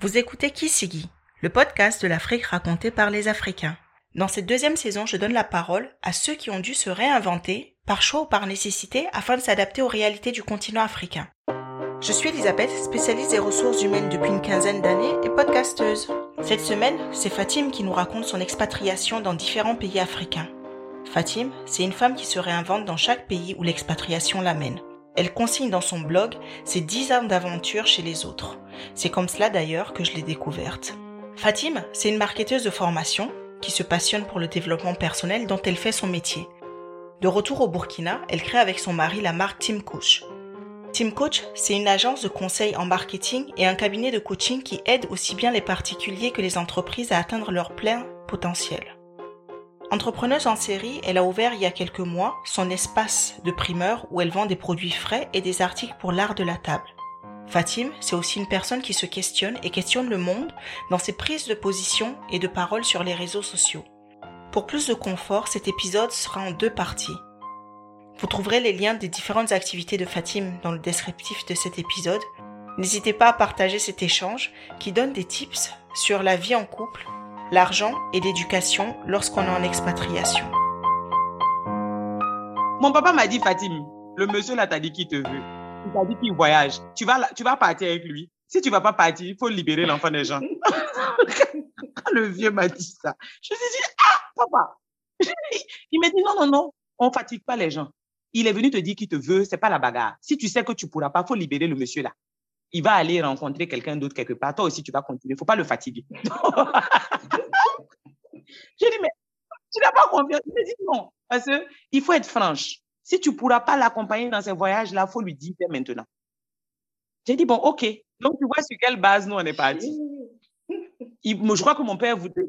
Vous écoutez Kisigi, le podcast de l'Afrique raconté par les Africains. Dans cette deuxième saison, je donne la parole à ceux qui ont dû se réinventer, par choix ou par nécessité, afin de s'adapter aux réalités du continent africain. Je suis Elisabeth, spécialiste des ressources humaines depuis une quinzaine d'années et podcasteuse. Cette semaine, c'est Fatim qui nous raconte son expatriation dans différents pays africains. Fatim, c'est une femme qui se réinvente dans chaque pays où l'expatriation l'amène. Elle consigne dans son blog ses 10 ans d'aventure chez les autres. C'est comme cela d'ailleurs que je l'ai découverte. Fatim, c'est une marketeuse de formation qui se passionne pour le développement personnel dont elle fait son métier. De retour au Burkina, elle crée avec son mari la marque Team Coach. Team Coach, c'est une agence de conseil en marketing et un cabinet de coaching qui aide aussi bien les particuliers que les entreprises à atteindre leur plein potentiel. Entrepreneuse en série, elle a ouvert il y a quelques mois son espace de primeur où elle vend des produits frais et des articles pour l'art de la table. Fatim, c'est aussi une personne qui se questionne et questionne le monde dans ses prises de position et de parole sur les réseaux sociaux. Pour plus de confort, cet épisode sera en deux parties. Vous trouverez les liens des différentes activités de Fatim dans le descriptif de cet épisode. N'hésitez pas à partager cet échange qui donne des tips sur la vie en couple l'argent et l'éducation lorsqu'on est en expatriation. Mon papa m'a dit, Fatim, le monsieur là t'a dit qu'il te veut. Il t'a dit qu'il voyage. Tu vas, tu vas partir avec lui. Si tu vas pas partir, il faut libérer l'enfant des gens. Le vieux m'a dit ça, je me suis dit, ah, papa. il m'a dit, non, non, non, on fatigue pas les gens. Il est venu te dire qu'il te veut, c'est pas la bagarre. Si tu sais que tu pourras pas, faut libérer le monsieur là il va aller rencontrer quelqu'un d'autre quelque part. Toi aussi, tu vas continuer. Il ne faut pas le fatiguer. J'ai dit, mais tu n'as pas confiance. Il dit non. Parce qu'il faut être franche. Si tu ne pourras pas l'accompagner dans ces voyages-là, il faut lui dire maintenant. J'ai dit, bon, OK. Donc, tu vois sur quelle base nous, on est parti. je crois que mon père voudrait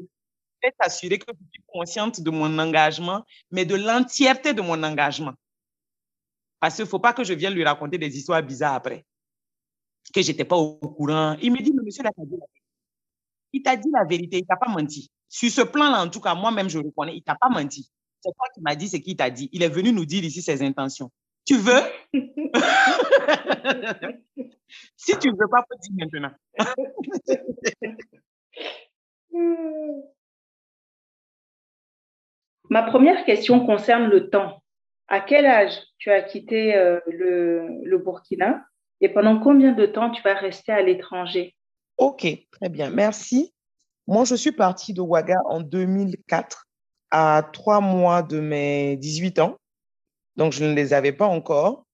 s'assurer que je suis consciente de mon engagement, mais de l'entièreté de mon engagement. Parce qu'il ne faut pas que je vienne lui raconter des histoires bizarres après que j'étais pas au courant. Il me dit, mais monsieur, là, il t'a dit la vérité, il t'a pas menti. Sur ce plan-là, en tout cas, moi-même, je le reconnais, il t'a pas menti. C'est toi qui m'as dit ce qu'il t'a dit. Il est venu nous dire ici ses intentions. Tu veux? Si tu ne veux pas, faut dire maintenant. Ma première question concerne le temps. À quel âge tu as quitté euh, le, le Burkina et pendant combien de temps tu vas rester à l'étranger? Ok, très bien, merci. Moi, je suis partie de Ouaga en 2004, à trois mois de mes 18 ans. Donc, je ne les avais pas encore.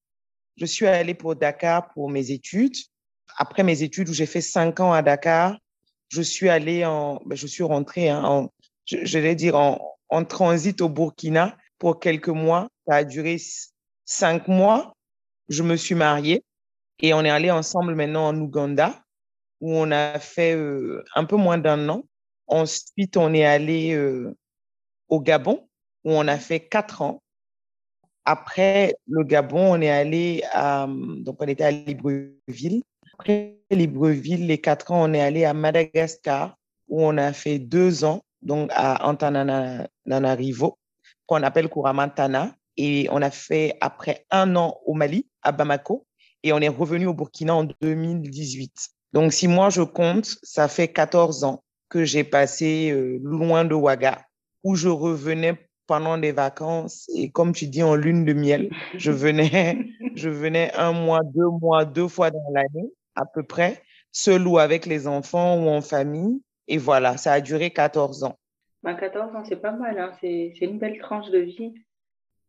Je suis allée pour Dakar pour mes études. Après mes études, où j'ai fait cinq ans à Dakar, je suis allée en, ben, je suis rentrée hein, en, je, vais dire en, en transit au Burkina pour quelques mois. Ça a duré cinq mois. Je me suis mariée. Et on est allé ensemble maintenant en Ouganda, où on a fait euh, un peu moins d'un an. Ensuite, on est allé euh, au Gabon, où on a fait quatre ans. Après le Gabon, on est allé à, donc on était à Libreville. Après Libreville, les quatre ans, on est allé à Madagascar, où on a fait deux ans, donc à Antananarivo, qu'on appelle couramment Tana. Et on a fait après un an au Mali, à Bamako, et on est revenu au Burkina en 2018. Donc, si moi je compte, ça fait 14 ans que j'ai passé euh, loin de Ouaga, où je revenais pendant des vacances et comme tu dis en lune de miel, je venais, je venais un mois, deux mois, deux fois dans l'année à peu près, seul ou avec les enfants ou en famille. Et voilà, ça a duré 14 ans. 14 ben, ans, c'est pas mal, hein. c'est une belle tranche de vie.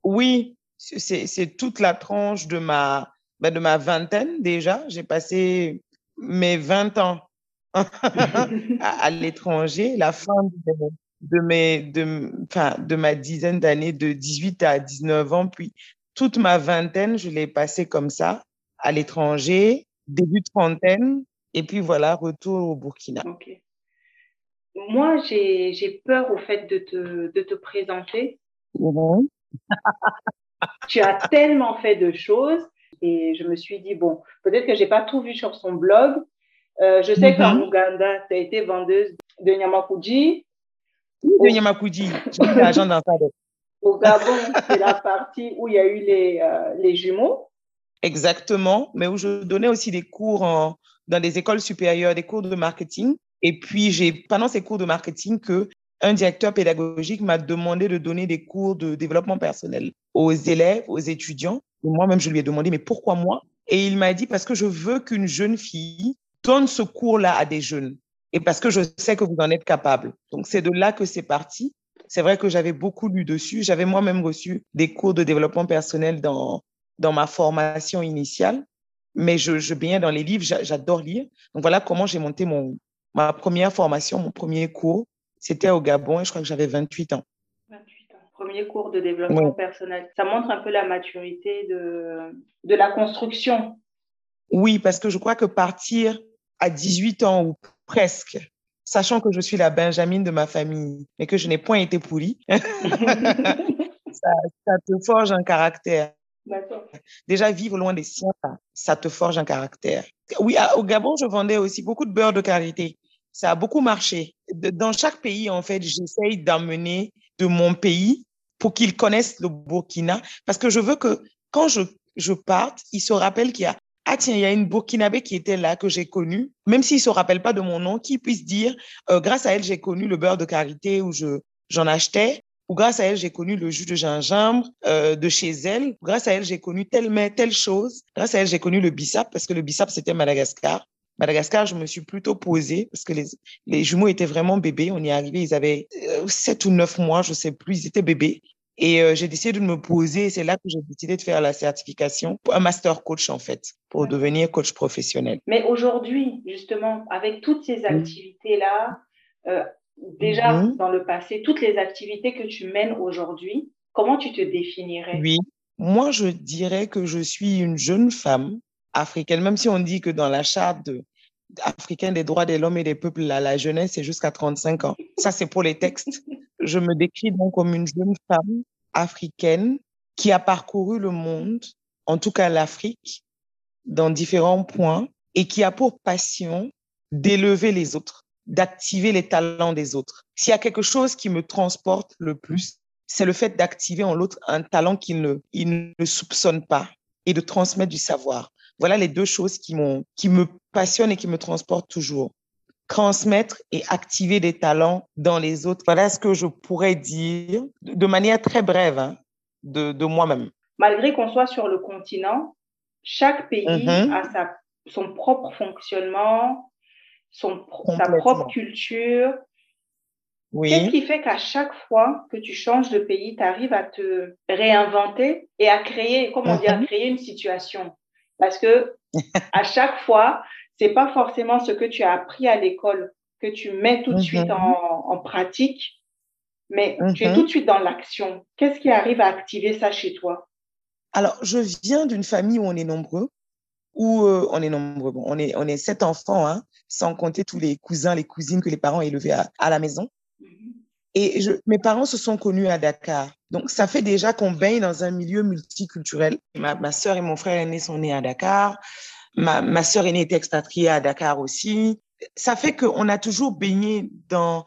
Oui, c'est toute la tranche de ma, ben, de ma vingtaine déjà. J'ai passé mes 20 ans à, l'étranger, la fin de, mes, de, enfin, de ma dizaine d'années, de 18 à 19 ans, puis toute ma vingtaine, je l'ai passé comme ça, à l'étranger, début de trentaine, et puis voilà, retour au Burkina. Moi, j'ai peur au fait de te, de te présenter. Tu as tellement fait de choses et je me suis dit, bon, peut-être que j'ai pas tout vu sur son blog. Euh, je sais qu'en mhm. Ouganda, tu as été vendeuse de Nyamakuji. De Nyamakuji, l'agent dans Au Gabon, c'est la partie où il y a eu les, euh, les jumeaux. Exactement, mais où je donnais aussi des cours en, dans des écoles supérieures des cours de marketing. Et puis, j'ai pendant ces cours de marketing que un directeur pédagogique m'a demandé de donner des cours de développement personnel aux élèves, aux étudiants. Moi-même, je lui ai demandé, mais pourquoi moi? Et il m'a dit, parce que je veux qu'une jeune fille donne ce cours-là à des jeunes. Et parce que je sais que vous en êtes capable. Donc, c'est de là que c'est parti. C'est vrai que j'avais beaucoup lu dessus. J'avais moi-même reçu des cours de développement personnel dans, dans ma formation initiale. Mais je, je dans les livres, j'adore lire. Donc, voilà comment j'ai monté mon, ma première formation, mon premier cours c'était au Gabon et je crois que j'avais 28 ans. 28 ans. Premier cours de développement personnel. Ça montre un peu la maturité de, de la construction. Oui, parce que je crois que partir à 18 ans ou presque, sachant que je suis la Benjamine de ma famille, mais que je n'ai point été pourrie, ça, ça, te forge un caractère. Déjà, vivre loin des siens, ça te forge un caractère. Oui, au Gabon, je vendais aussi beaucoup de beurre de karité ça a beaucoup marché. Dans chaque pays, en fait, j'essaye d'amener de mon pays pour qu'ils connaissent le Burkina, parce que je veux que quand je, je parte, ils se rappellent qu'il y a ah tiens, il y a une Burkinabé qui était là, que j'ai connue, même s'ils ne se rappellent pas de mon nom, qu'ils puissent dire, euh, grâce à elle, j'ai connu le beurre de karité où je, j'en achetais, ou grâce à elle, j'ai connu le jus de gingembre euh, de chez elle, grâce à elle, j'ai connu telle, telle chose, grâce à elle, j'ai connu le bissap, parce que le bissap, c'était Madagascar. Madagascar, je me suis plutôt posée parce que les, les jumeaux étaient vraiment bébés. On y est arrivé, ils avaient euh, sept ou neuf mois, je sais plus, ils étaient bébés. Et euh, j'ai décidé de me poser. C'est là que j'ai décidé de faire la certification, un master coach en fait, pour devenir coach professionnel. Mais aujourd'hui, justement, avec toutes ces activités-là, euh, déjà mm-hmm. dans le passé, toutes les activités que tu mènes aujourd'hui, comment tu te définirais? Oui, moi je dirais que je suis une jeune femme africaine, même si on dit que dans la charte africaine des droits de l'homme et des peuples, la, jeunesse, c'est jusqu'à 35 ans. Ça, c'est pour les textes. Je me décris donc comme une jeune femme africaine qui a parcouru le monde, en tout cas l'Afrique, dans différents points, et qui a pour passion d'élever les autres, d'activer les talents des autres. S'il y a quelque chose qui me transporte le plus, c'est le fait d'activer en l'autre un talent qu'il ne, soupçonne pas et de transmettre du savoir. Voilà les deux choses qui, qui me passionnent et qui me transportent toujours. Transmettre et activer des talents dans les autres. Voilà ce que je pourrais dire de manière très brève hein, de, de moi-même. Malgré qu'on soit sur le continent, chaque pays mm-hmm. a sa, son propre fonctionnement, son, sa propre culture. Oui. Qu'est-ce qui fait qu'à chaque fois que tu changes de pays, tu arrives à te réinventer et à créer, comment dire, mm-hmm. créer une situation? Parce que à chaque fois, c'est pas forcément ce que tu as appris à l'école que tu mets tout de suite mhm. en, pratique, mais tu es mhm. tout de suite dans l'action. Qu'est-ce qui arrive à activer ça chez toi? Alors, je viens d'une famille où on est nombreux, où euh, on est nombreux. Bon, on est on est sept enfants, hein, sans compter tous les cousins, les cousines que les parents ont élevés à, la maison. Et mes parents se sont connus à Dakar. Donc, ça fait déjà qu'on baigne dans un milieu multiculturel. Ma, ma soeur et mon frère aîné sont nés à Dakar. Ma, ma soeur aînée est expatriée à Dakar aussi. Ça fait qu'on a toujours baigné dans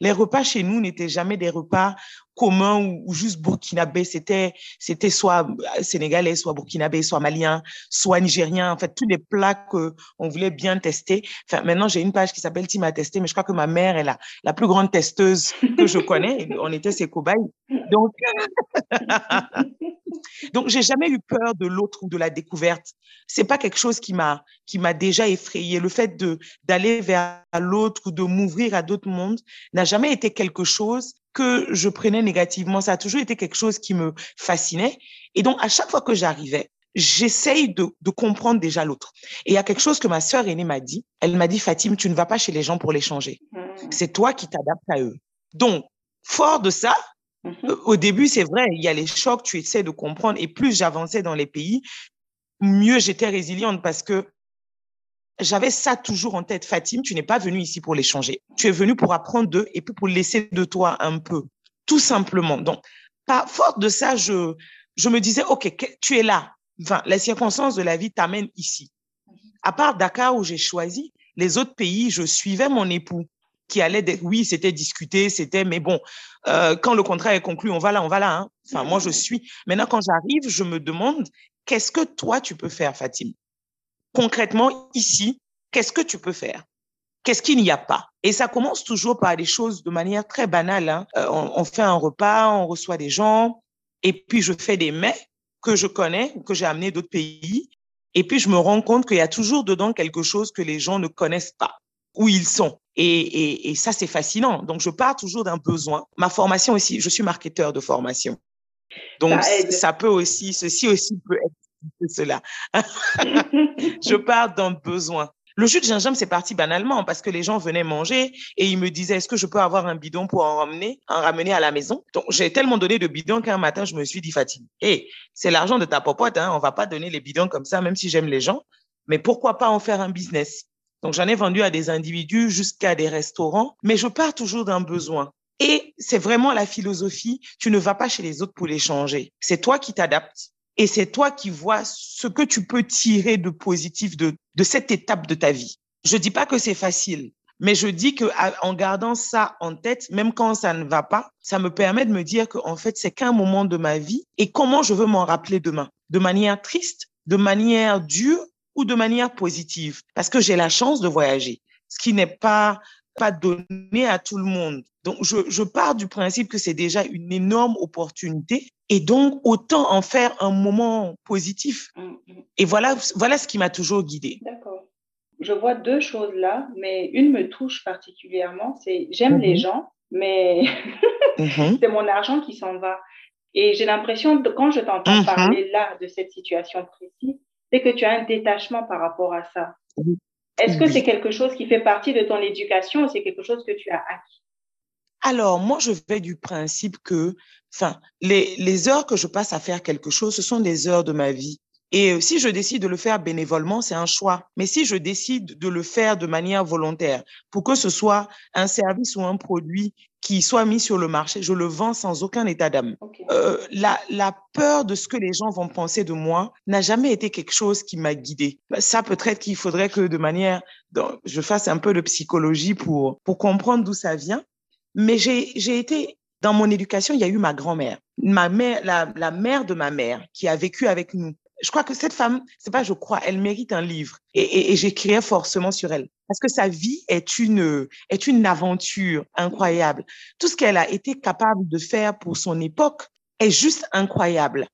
les repas chez nous n'étaient jamais des repas communs ou, juste burkinabés. C'était, c'était soit sénégalais, soit burkinabé, soit malien, soit nigérien. En fait, tous les plats que on voulait bien tester. Enfin, maintenant, j'ai une page qui s'appelle Team à tester, mais je crois que ma mère est la, la plus grande testeuse que je connais. On était ses cobayes. Donc, Donc, j'ai jamais eu peur de l'autre ou de la découverte. C'est pas quelque chose qui m'a qui m'a déjà effrayé. Le fait de d'aller vers l'autre ou de m'ouvrir à d'autres mondes n'a jamais été quelque chose que je prenais négativement. Ça a toujours été quelque chose qui me fascinait. Et donc, à chaque fois que j'arrivais, j'essaye de, de comprendre déjà l'autre. Et il y a quelque chose que ma sœur aînée m'a dit. Elle m'a dit, Fatim, tu ne vas pas chez les gens pour les changer. Mmh. C'est toi qui t'adaptes à eux. Donc, fort de ça, Mmh au début, c'est vrai, il y a les chocs, tu essaies de comprendre. Et plus j'avançais dans les pays, mieux j'étais résiliente parce que j'avais ça toujours en tête. Fatim, tu n'es pas venu ici pour les changer. Tu es venu pour apprendre d'eux et puis pour laisser de toi un peu, tout simplement. Donc, par force de ça, je, je me disais, OK, tu es là. Enfin, les circonstances de la vie t'amènent ici. À part Dakar où j'ai choisi, les autres pays, je suivais mon époux qui allait, oui, c'était discuté, c'était, mais bon, euh, quand le contrat est conclu, on va là, on va là. Hein. Enfin, moi, je suis. Maintenant, quand j'arrive, je me demande, qu'est-ce que toi, tu peux faire, Fatim? Concrètement, ici, qu'est-ce que tu peux faire? Qu'est-ce qu'il n'y a pas? Et ça commence toujours par des choses de manière très banale. Hein. Euh, on, fait un repas, on reçoit des gens, et puis je fais des mets que je connais, que j'ai amenés d'autres pays, et puis je me rends compte qu'il y a toujours dedans quelque chose que les gens ne connaissent pas, où ils sont. Et, et ça, c'est fascinant. Donc, je pars toujours d'un besoin. Ma formation aussi, je suis marketeur de formation. Donc, ça, peut aussi, ceci aussi peut être cela. je pars d'un besoin. Le jus de gingembre, c'est parti banalement parce que les gens venaient manger et ils me disaient, est-ce que je peux avoir un bidon pour en ramener, en ramener à la maison? Donc, j'ai tellement donné de bidons qu'un matin, je me suis dit, Fatine, hé, c'est l'argent de ta popote, hein, on va pas donner les bidons comme ça, même si j'aime les gens, mais pourquoi pas en faire un business? Donc, j'en ai vendu à des individus jusqu'à des restaurants, mais je pars toujours d'un besoin. Et c'est vraiment la philosophie, tu ne vas pas chez les autres pour les changer. C'est toi qui t'adaptes et c'est toi qui vois ce que tu peux tirer de positif de, cette étape de ta vie. Je dis pas que c'est facile, mais je dis que en gardant ça en tête, même quand ça ne va pas, ça me permet de me dire que en fait c'est qu'un moment de ma vie et comment je veux m'en rappeler demain, de manière triste, de manière dure ou de manière positive, parce que j'ai la chance de voyager, ce qui n'est pas pas donné à tout le monde. Donc, je, je pars du principe que c'est déjà une énorme opportunité et donc autant en faire un moment positif. Mm, mm. Et voilà, voilà ce qui m'a toujours guidée. D'accord. Je vois deux choses là, mais une me touche particulièrement, c'est j'aime les mhm. gens, mais mhm. c'est mon argent qui s'en va. Et j'ai l'impression, quand je t'entends mhm. parler là de cette situation précise, c'est que tu as un détachement par rapport à ça. Est-ce que c'est quelque chose qui fait partie de ton éducation ou c'est quelque chose que tu as acquis? Alors, moi, je vais du principe que, enfin, les, les heures que je passe à faire quelque chose, ce sont des heures de ma vie. Et euh, si je décide de le faire bénévolement, c'est un choix. Mais si je décide de le faire de manière volontaire, pour que ce soit un service ou un produit qui soit mis sur le marché, je le vends sans aucun état d'âme. Euh, la, la peur de ce que les gens vont penser de moi n'a jamais été quelque chose qui m'a guidée. Ça peut-être qu'il faudrait que de manière, je fasse un peu de psychologie pour, pour comprendre d'où ça vient. Mais j'ai été dans mon éducation, il y a eu ma grand-mère, ma mère, la, la mère de ma mère, qui a vécu avec nous je crois que cette femme, c'est pas je crois, elle mérite un livre et, et, j'écrirai forcément sur elle parce que sa vie est une est une aventure incroyable. Tout ce qu'elle a été capable de faire pour son époque est juste incroyable.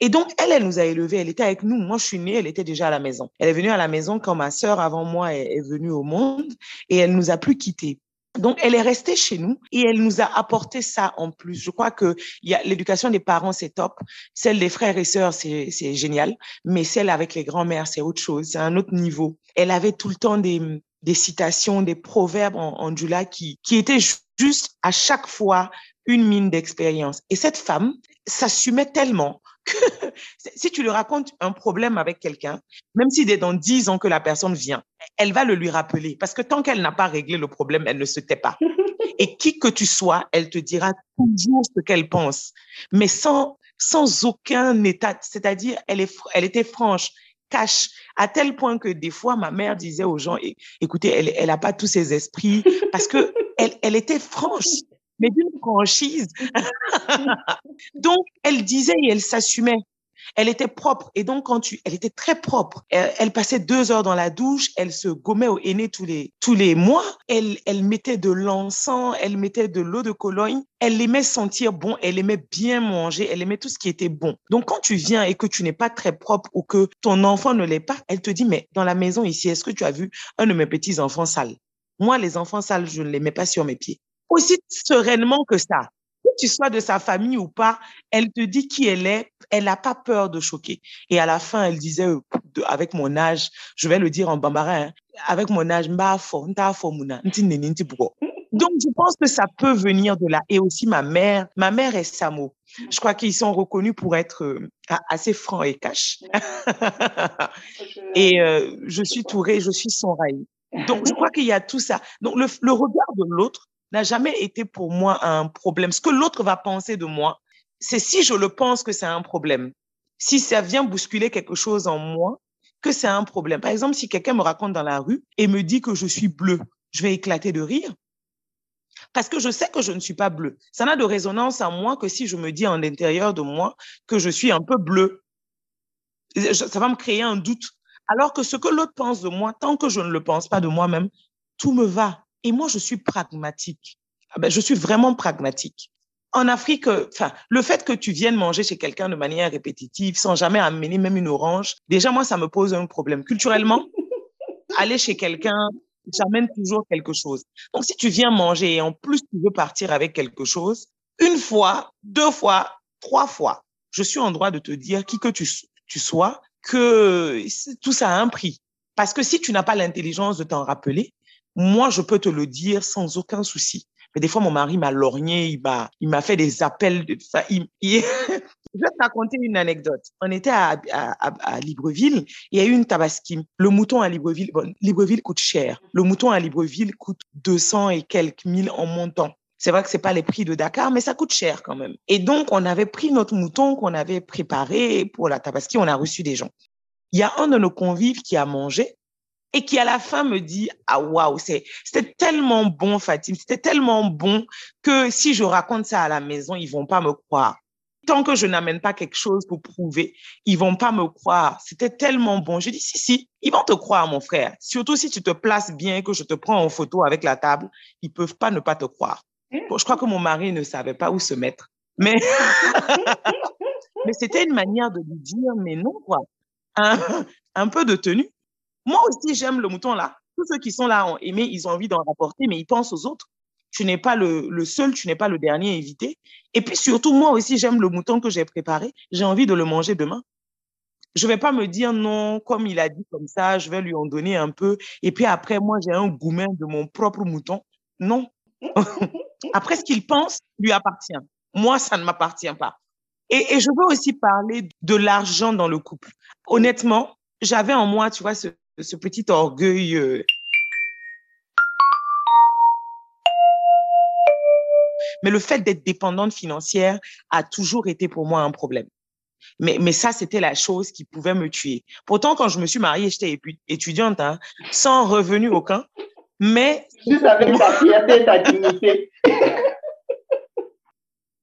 Et donc, elle, elle nous a élevés, elle était avec nous. Moi, je suis née, elle était déjà à la maison. Elle est venue à la maison quand ma sœur, avant moi, est, est venue au monde et elle nous a plus quittés. Donc, elle est restée chez nous et elle nous a apporté ça en plus. Je crois que l'éducation des parents, c'est top. Celle des frères et sœurs, c'est génial. Mais celle avec les grands-mères, c'est autre chose. C'est un autre niveau. Elle avait tout le temps des, des citations, des proverbes en, en qui, qui étaient juste à chaque fois une mine d'expérience. Et cette femme s'assumait tellement si tu lui racontes un problème avec quelqu'un, même si dans dix ans que la personne vient, elle va le lui rappeler parce que tant qu'elle n'a pas réglé le problème, elle ne se tait pas. Et qui que tu sois, elle te dira toujours ce qu'elle pense, mais sans, sans aucun état. C'est-à-dire, elle, est, elle était franche, cache, à tel point que des fois, ma mère disait aux gens, écoutez, elle, elle a pas tous ses esprits parce que elle, elle était franche mais d'une franchise. donc, elle disait et elle s'assumait. Elle était propre et donc quand tu, elle était très propre. Elle, passait deux heures dans la douche, elle se gommait au aîné tous les tous les mois. Elle elle mettait de l'encens, elle mettait de l'eau de Cologne. Elle aimait sentir bon, elle aimait bien manger, elle aimait tout ce qui était bon. Donc quand tu viens et que tu n'es pas très propre ou que ton enfant ne l'est pas, elle te dit mais dans la maison ici, est-ce que tu as vu un de mes petits enfants sales? Moi les enfants sales, je ne les mets pas sur mes pieds aussi sereinement que ça. Que tu sois de sa famille ou pas, elle te dit qui elle est, elle n'a pas peur de choquer. Et à la fin, elle disait, euh, avec mon âge, je vais le dire en bambara, hein, avec mon âge, donc je pense que ça peut venir de là. Et aussi ma mère, ma mère est Samo. Je crois qu'ils sont reconnus pour être euh, assez francs et cash. et euh, je suis Touré, je suis son rail. Donc je crois qu'il y a tout ça. Donc le, le regard de l'autre, n'a jamais été pour moi un problème. Ce que l'autre va penser de moi, c'est si je le pense que c'est un problème. Si ça vient bousculer quelque chose en moi, que c'est un problème. Par exemple, si quelqu'un me raconte dans la rue et me dit que je suis bleu, je vais éclater de rire. Parce que je sais que je ne suis pas bleu. Ça n'a de résonance en moi que si je me dis en l'intérieur de moi que je suis un peu bleu. Ça va me créer un doute Alors que ce que l'autre pense de moi, tant que je ne le pense pas de moi-même, tout me va. Et moi, je suis pragmatique. Ah ben, je suis vraiment pragmatique. En Afrique, enfin, le fait que tu viennes manger chez quelqu'un de manière répétitive, sans jamais amener même une orange, déjà, moi, ça me pose un problème. Culturellement, aller chez quelqu'un, j'amène toujours quelque chose. Donc, si tu viens manger et en plus tu veux partir avec quelque chose, une fois, deux fois, trois fois, je suis en droit de te dire, qui que tu, tu sois, que tout ça a un prix. Parce que si tu n'as pas l'intelligence de t'en rappeler, moi, je peux te le dire sans aucun souci. Mais des fois, mon mari m'a lorgné, il m'a, fait des appels. De, il, il... je vais te raconter une anecdote. On était à, à, à, Libreville, il y a eu une tabaski. Le mouton à Libreville, bon, Libreville coûte cher. Le mouton à Libreville coûte 200 et quelques mille en montant. C'est vrai que c'est pas les prix de Dakar, mais ça coûte cher quand même. Et donc, on avait pris notre mouton qu'on avait préparé pour la tabaski. On a reçu des gens. Il y a un de nos convives qui a mangé et qui à la fin me dit ah waouh c'est c'était tellement bon Fatim c'était tellement bon que si je raconte ça à la maison ils vont pas me croire. Tant que je n'amène pas quelque chose pour prouver ils vont pas me croire. C'était tellement bon je dis si si ils vont te croire mon frère. Surtout si tu te places bien que je te prends en photo avec la table ils peuvent pas ne pas te croire. Bon, je crois que mon mari ne savait pas où se mettre. Mais mais c'était une manière de lui dire mais non quoi. Un, un peu de tenue moi aussi, j'aime le mouton là. Tous ceux qui sont là ont aimé, ils ont envie d'en rapporter, mais ils pensent aux autres. Tu n'es pas le, le seul, tu n'es pas le dernier invité. Et puis surtout, moi aussi, j'aime le mouton que j'ai préparé. J'ai envie de le manger demain. Je vais pas me dire non, comme il a dit comme ça, je vais lui en donner un peu. Et puis après, moi, j'ai un gourmet de mon propre mouton. Non. après, ce qu'il pense lui appartient. Moi, ça ne m'appartient pas. Et, et, je veux aussi parler de l'argent dans le couple. Honnêtement, j'avais en moi, tu vois, ce, ce petit orgueil. Euh... Mais le fait d'être dépendante financière a toujours été pour moi un problème. Mais, mais ça, c'était la chose qui pouvait me tuer. Pourtant, quand je me suis mariée, j'étais étudiante, hein, sans revenu aucun. Mais. Juste avec ta fierté ta dignité.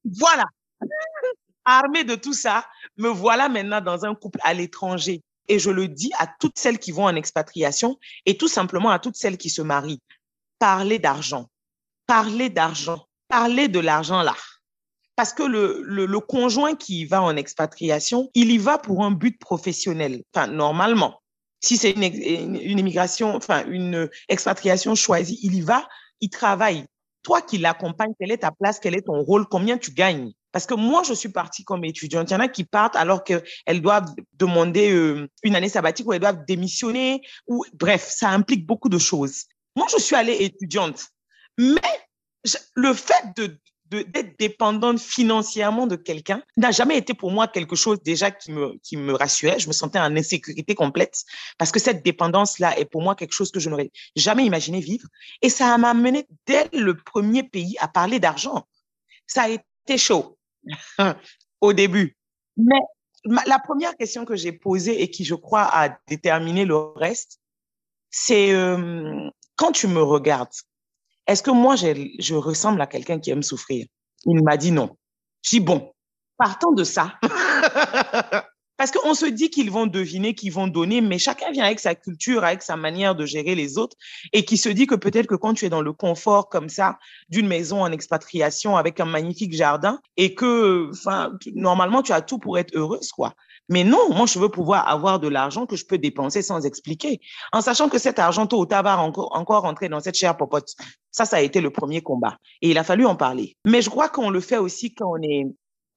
voilà. Armée de tout ça, me voilà maintenant dans un couple à l'étranger. Et je le dis à toutes celles qui vont en expatriation et tout simplement à toutes celles qui se marient. Parlez d'argent. Parlez d'argent. Parlez de l'argent là. Parce que le, le, conjoint qui va en expatriation, il y va pour un but professionnel. Enfin, normalement. Si c'est une, une immigration, enfin, une expatriation choisie, il y va, il travaille. Toi qui l'accompagnes, quelle est ta place, quel est ton rôle, combien tu gagnes? Parce que moi, je suis partie comme étudiante. Il y en a qui partent alors qu'elles doivent demander euh, une année sabbatique ou elles doivent démissionner. Bref, ça implique beaucoup de choses. Moi, je suis allée étudiante, mais le fait de d'être dépendante financièrement de quelqu'un n'a jamais été pour moi quelque chose déjà qui me, qui me rassurait. Je me sentais en insécurité complète parce que cette dépendance-là est pour moi quelque chose que je n'aurais jamais imaginé vivre. Et ça m'a amené dès le premier pays à parler d'argent. Ça a été chaud. au début. Mais la première question que j'ai posée et qui, je crois, a déterminé le reste, c'est euh, quand tu me regardes, est-ce que moi, je ressemble à quelqu'un qui aime souffrir? Il m'a dit non. Je dis bon, partant de ça, Parce qu'on se dit qu'ils vont deviner, qu'ils vont donner, mais chacun vient avec sa culture, avec sa manière de gérer les autres, et qui se dit que peut-être que quand tu es dans le confort comme ça d'une maison en expatriation avec un magnifique jardin, et que, enfin, normalement tu as tout pour être heureuse, quoi. Mais non, moi je veux pouvoir avoir de l'argent que je peux dépenser sans expliquer, en sachant que cet argent tôt ou tard va encore encore dans cette chère popote. Ça, ça a été le premier combat, et il a fallu en parler. Mais je crois qu'on le fait aussi quand on est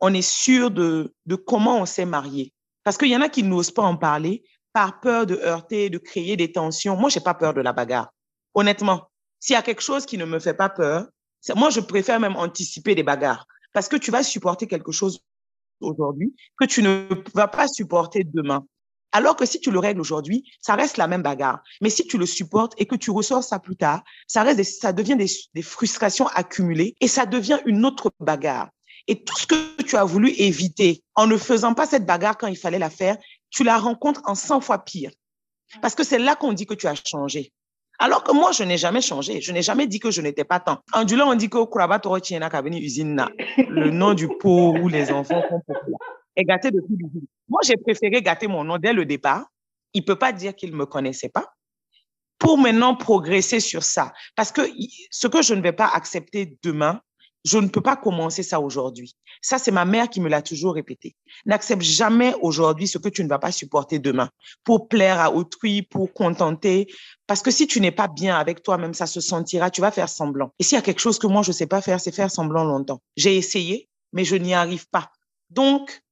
on est sûr de, de comment on s'est marié. Parce qu'il y en a qui n'osent pas en parler par peur de heurter, de créer des tensions. Moi, j'ai pas peur de la bagarre. Honnêtement, s'il y a quelque chose qui ne me fait pas peur, moi, je préfère même anticiper des bagarres. Parce que tu vas supporter quelque chose aujourd'hui que tu ne vas pas supporter demain. Alors que si tu le règles aujourd'hui, ça reste la même bagarre. Mais si tu le supportes et que tu ressors ça plus tard, ça reste ça devient des frustrations accumulées et ça devient une autre bagarre. Et tout ce que tu as voulu éviter en ne faisant pas cette bagarre quand il fallait la faire, tu la rencontres en 100 fois pire. Parce que c'est là qu'on dit que tu as changé. Alors que moi, je n'ai jamais changé. Je n'ai jamais dit que je n'étais pas tant. En du on dit que le nom du pot où les enfants sont populaires, est gâté depuis le début. Moi, j'ai préféré gâter mon nom dès le départ il peut pas dire qu'il me connaissait pas pour maintenant progresser sur ça. Parce que ce que je ne vais pas accepter demain, je ne peux pas commencer ça aujourd'hui. Ça, c'est ma mère qui me l'a toujours répété. N'accepte jamais aujourd'hui ce que tu ne vas pas supporter demain pour plaire à autrui, pour contenter. Parce que si tu n'es pas bien avec toi-même, ça se sentira, tu vas faire semblant. Et s'il y a quelque chose que moi, je ne sais pas faire, c'est faire semblant longtemps. J'ai essayé, mais je n'y arrive pas. Donc,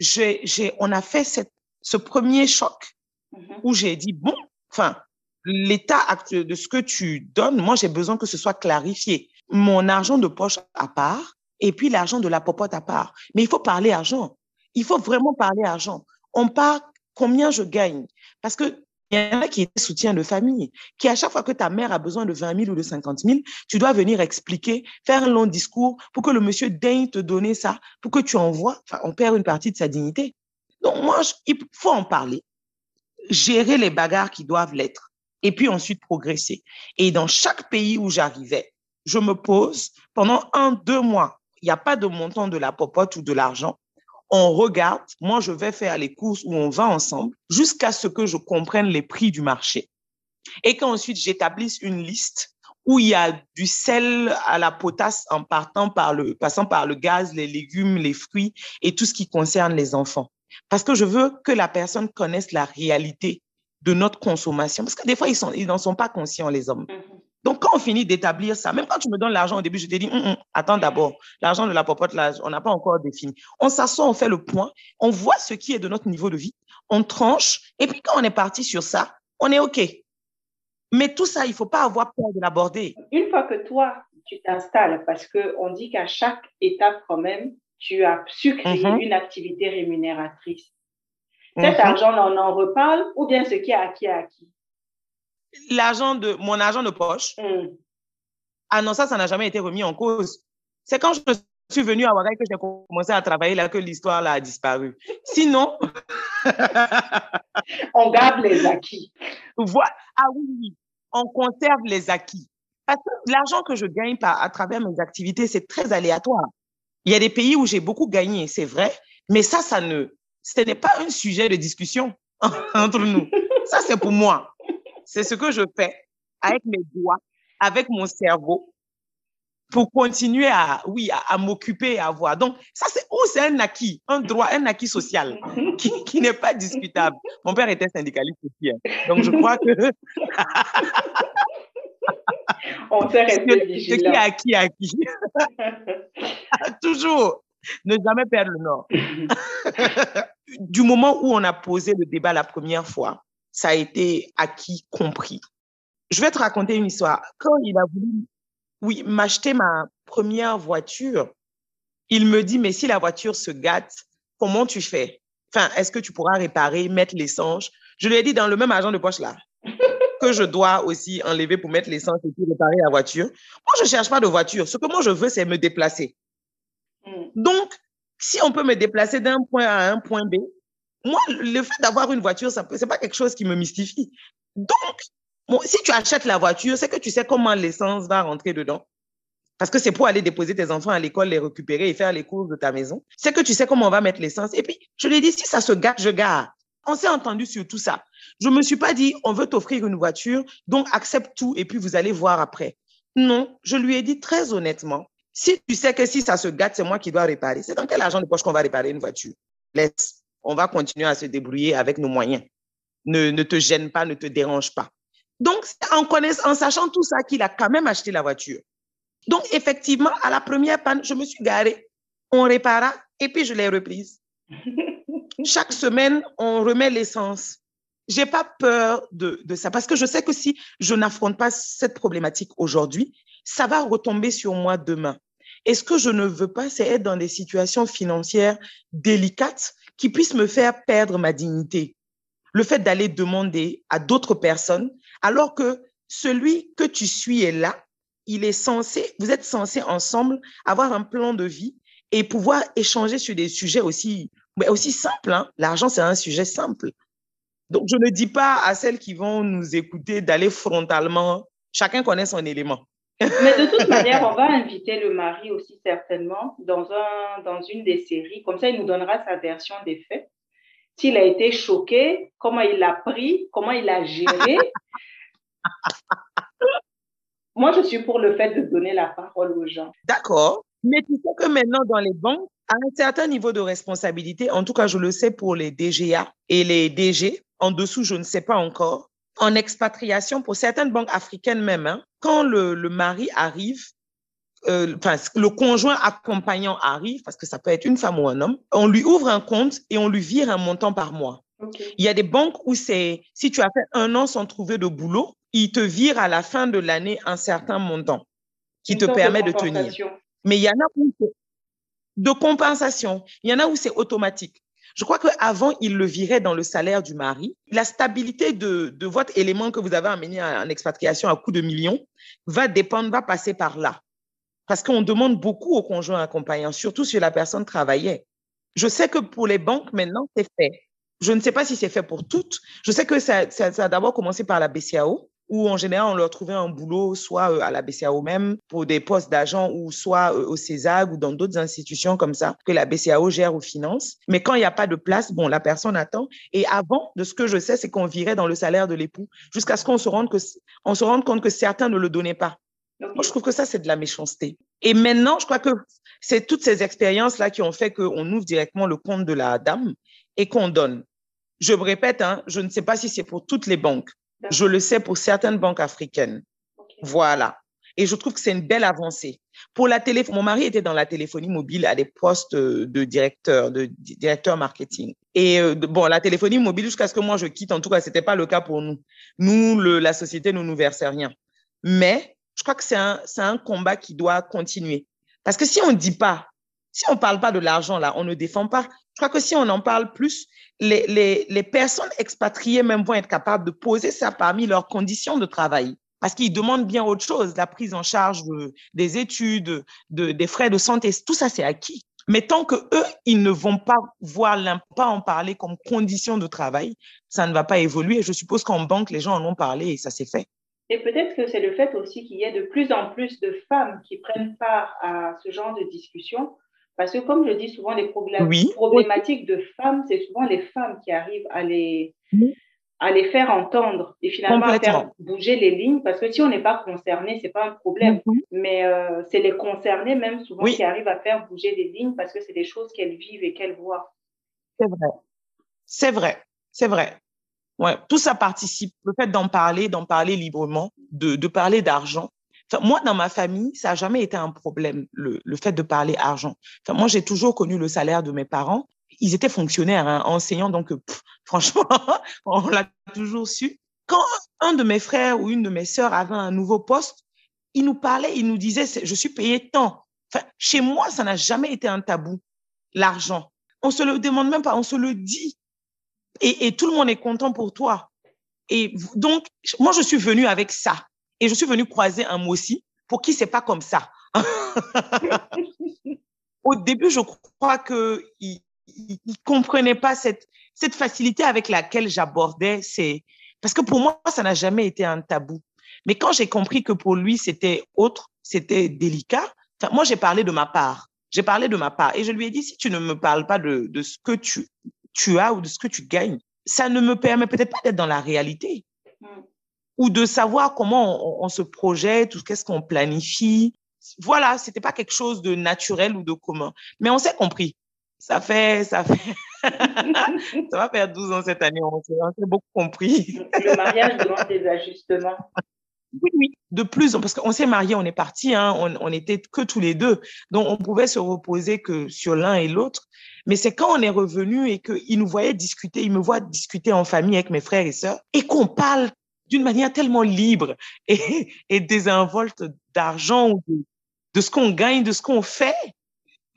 j'ai, j'ai, on a fait cette, ce premier choc mm-hmm. où j'ai dit, bon, enfin, l'état actuel de ce que tu donnes, moi, j'ai besoin que ce soit clarifié. Mon argent de poche à part et puis l'argent de la popote à part. Mais il faut parler argent. Il faut vraiment parler argent. On parle combien je gagne. Parce que il y en a qui étaient soutien de famille, qui à chaque fois que ta mère a besoin de 20 000 ou de 50 000, tu dois venir expliquer, faire un long discours pour que le monsieur daigne te donner ça, pour que tu envoies. Enfin, on perd une partie de sa dignité. Donc, moi, il faut en parler, gérer les bagarres qui doivent l'être et puis ensuite progresser. Et dans chaque pays où j'arrivais, je me pose pendant un, deux mois. Il n'y a pas de montant de la popote ou de l'argent. On regarde, moi je vais faire les courses où on va ensemble jusqu'à ce que je comprenne les prix du marché. Et qu'ensuite j'établisse une liste où il y a du sel à la potasse en passant par le gaz, les légumes, les fruits et tout ce qui concerne les enfants. Parce que je veux que la personne connaisse la réalité de notre consommation. Parce que des fois, ils n'en sont pas conscients, les hommes. Mm-hmm. Donc, quand on finit d'établir ça, même quand tu me donnes l'argent au début, je te dis, hum, hum, attends d'abord, l'argent de la popote, là, on n'a pas encore défini. On s'assoit, on fait le point, on voit ce qui est de notre niveau de vie, on tranche, et puis quand on est parti sur ça, on est OK. Mais tout ça, il ne faut pas avoir peur de l'aborder. Une fois que toi, tu t'installes, parce qu'on dit qu'à chaque étape, quand même, tu as su créer mm-hmm. une activité rémunératrice. Cet mm-hmm. argent, on en reparle ou bien ce qui est acquis est acquis L'argent de mon argent de poche. Mm. Ah non, ça, ça n'a jamais été remis en cause. C'est quand je suis venue à Ouagaï que j'ai commencé à travailler là que l'histoire a disparu. Sinon. on garde les acquis. Ah oui, on conserve les acquis. Parce que l'argent que je gagne par, à travers mes activités, c'est très aléatoire. Il y a des pays où j'ai beaucoup gagné, c'est vrai, mais ça, ça ne, ce n'est pas un sujet de discussion entre nous. Ça, c'est pour moi. C'est ce que je fais avec mes doigts, avec mon cerveau, pour continuer à, oui, à, m'occuper et à voir. Donc, ça, c'est où c'est un acquis, un droit, un acquis social qui, qui n'est pas discutable. Mon père était syndicaliste aussi. Hein. Donc, je crois que. On s'est resté vigilant. Ce qui est acquis, acquis. Toujours ne jamais perdre le nord. du moment où on a posé le débat la première fois, ça a été acquis, compris. Je vais te raconter une histoire. Quand il a voulu, oui, m'acheter ma première voiture, il me dit, mais si la voiture se gâte, comment tu fais? Enfin, est-ce que tu pourras réparer, mettre l'essence? Je lui ai dit dans le même argent de poche là, que je dois aussi enlever pour mettre l'essence et puis réparer la voiture. Moi, je cherche pas de voiture. Ce que moi, je veux, c'est me déplacer. Mm. Donc, si on peut me déplacer d'un point A à un point B, moi, le fait d'avoir une voiture, ce n'est pas quelque chose qui me mystifie. Donc, si tu achètes la voiture, c'est que tu sais comment l'essence va rentrer dedans. Parce que c'est pour aller déposer tes enfants à l'école, les récupérer et faire les courses de ta maison. C'est que tu sais comment on va mettre l'essence. Et puis, je lui ai dit, si ça se gâte, je garde. On s'est entendu sur tout ça. Je ne me suis pas dit, on veut t'offrir une voiture, donc accepte tout et puis vous allez voir après. Non, je lui ai dit très honnêtement, si tu sais que si ça se gâte, c'est moi qui dois réparer, c'est dans quel argent de poche qu'on va réparer une voiture? Laisse. On va continuer à se débrouiller avec nos moyens. Ne, ne te gêne pas, ne te dérange pas. Donc, en connaissant, en sachant tout ça, qu'il a quand même acheté la voiture. Donc, effectivement, à la première panne, je me suis garée. On répara et puis je l'ai reprise. Chaque semaine, on remet l'essence. J'ai pas peur de, de, ça parce que je sais que si je n'affronte pas cette problématique aujourd'hui, ça va retomber sur moi demain. Et ce que je ne veux pas, c'est être dans des situations financières délicates qui puissent me faire perdre ma dignité. Le fait d'aller demander à d'autres personnes, alors que celui que tu suis est là, il est censé, vous êtes censé ensemble avoir un plan de vie et pouvoir échanger sur des sujets aussi, mais aussi simples. Hein. L'argent, c'est un sujet simple. Donc, je ne dis pas à celles qui vont nous écouter d'aller frontalement. Chacun connaît son élément. Mais de toute manière, on va inviter le mari aussi certainement dans, un, dans une des séries. Comme ça, il nous donnera sa version des faits. s'il a été choqué, comment il l'a pris, comment il a géré. Moi, je suis pour le fait de donner la parole aux gens. D'accord. Mais tu sais que maintenant, dans les banques, à un certain niveau de responsabilité, en tout cas, je le sais pour les DGA et les DG, en dessous, je ne sais pas encore. En expatriation, pour certaines banques africaines même, hein, quand le, le, mari arrive, euh, enfin, le conjoint accompagnant arrive, parce que ça peut être une femme ou un homme, on lui ouvre un compte et on lui vire un montant par mois. Okay. Il y a des banques où c'est, si tu as fait un an sans trouver de boulot, ils te virent à la fin de l'année un certain montant qui Une te permet de, tenir. compensation. Mais il y en a où c'est de compensation. Il y en a où c'est automatique. Je crois qu'avant, il le virait dans le salaire du mari. La stabilité de, de votre élément que vous avez amené en expatriation à coût de millions va dépendre, va passer par là. Parce qu'on demande beaucoup aux conjoints accompagnants, surtout si la personne travaillait. Je sais que pour les banques, maintenant, c'est fait. Je ne sais pas si c'est fait pour toutes. Je sais que ça, ça, ça a d'abord commencé par la BCAO, où en général, on leur trouvait un boulot, soit euh, à la BCAO même, pour des postes d'agent, ou soit euh, au CESAG, ou dans d'autres institutions comme ça, que la BCAO gère aux finances. Mais quand il n'y a pas de place, bon, la personne attend. Et avant, de ce que je sais, c'est qu'on virait dans le salaire de l'époux, jusqu'à ce qu'on se rende que, on se rende compte que certains ne le donnaient pas. Moi, je trouve que ça, c'est de la méchanceté. Et maintenant, je crois que c'est toutes ces expériences-là qui ont fait qu'on ouvre directement le compte de la dame et qu'on donne. Je me répète, hein, je ne sais pas si c'est pour toutes les banques. Je le sais pour certaines banques africaines. Voilà. Et je trouve que c'est une belle avancée. Pour la télé, mon mari était dans la téléphonie mobile à des postes euh, de directeur, de di- directeur marketing. Et euh, bon, la téléphonie mobile, jusqu'à ce que moi je quitte, en tout cas, c'était pas le cas pour nous. Nous, le, la société ne nous versait rien. Mais je crois que c'est un, c'est un combat qui doit continuer. Parce que si on ne dit pas, si on ne parle pas de l'argent là, on ne défend pas. Je crois que si on en parle plus, les, les, les personnes expatriées même vont être capables de poser ça parmi leurs conditions de travail. Parce qu'ils demandent bien autre chose, la prise en charge de, des études, de, des frais de santé, tout ça c'est acquis. Mais tant que eux, ils ne vont pas voir, pas en parler comme condition de travail, ça ne va pas évoluer. Je suppose qu'en banque, les gens en ont parlé et ça s'est fait. Et peut-être que c'est le fait aussi qu'il y ait de plus en plus de femmes qui prennent part à ce genre de discussion. Parce que comme je dis souvent, les Oui. problématiques de femmes, c'est souvent les femmes qui arrivent à les, Oui. à les faire entendre et finalement à faire bouger les lignes. Parce que si on n'est pas concerné, c'est pas un problème. Mais euh, c'est les concernés même souvent Oui. qui arrivent à faire bouger les lignes parce que c'est des choses qu'elles vivent et qu'elles voient. C'est vrai. C'est vrai. C'est vrai. Ouais, tout ça participe. Le fait d'en parler, d'en parler librement, de, de parler d'argent. Moi, dans ma famille, ça n'a jamais été un problème, le, le fait de parler argent. Enfin, moi, j'ai toujours connu le salaire de mes parents. Ils étaient fonctionnaires, hein, enseignants, donc euh, franchement, on l'a toujours su. Quand un de mes frères ou une de mes sœurs avait un nouveau poste, il nous parlait, il nous disait, je suis payé tant. Enfin, chez moi, ça n'a jamais été un tabou, l'argent. On se le demande même pas, on se le dit. Et, et tout le monde est content pour toi. Et donc, moi, je suis venue avec ça. Et je suis venue croiser un aussi pour qui c'est pas comme ça. Au début, je crois que il, il, il comprenait pas cette, cette facilité avec laquelle j'abordais ces, parce que pour moi, ça n'a jamais été un tabou. Mais quand j'ai compris que pour lui, c'était autre, c'était délicat, enfin, moi, j'ai parlé de ma part. J'ai parlé de ma part. Et je lui ai dit, si tu ne me parles pas de, de ce que tu, tu as ou de ce que tu gagnes, ça ne me permet peut-être pas d'être dans la réalité Mm. Ou de savoir comment on, on se projette ou qu'est-ce qu'on planifie. Voilà, c'était pas quelque chose de naturel ou de commun. Mais on s'est compris. Ça fait, ça fait, ça va faire 12 ans cette année. On s'est on s'est beaucoup compris. Le mariage demande des ajustements. Oui, oui. De plus, parce qu'on s'est mariés, on est partis, hein, on, on était que tous les deux. Donc, on pouvait se reposer que sur l'un et l'autre. Mais c'est quand on est revenu et qu'ils nous voyaient discuter, ils me voient discuter en famille avec mes frères et sœurs et qu'on parle d'une manière tellement libre et, et désinvolte d'argent ou de, de ce qu'on gagne, de ce qu'on fait.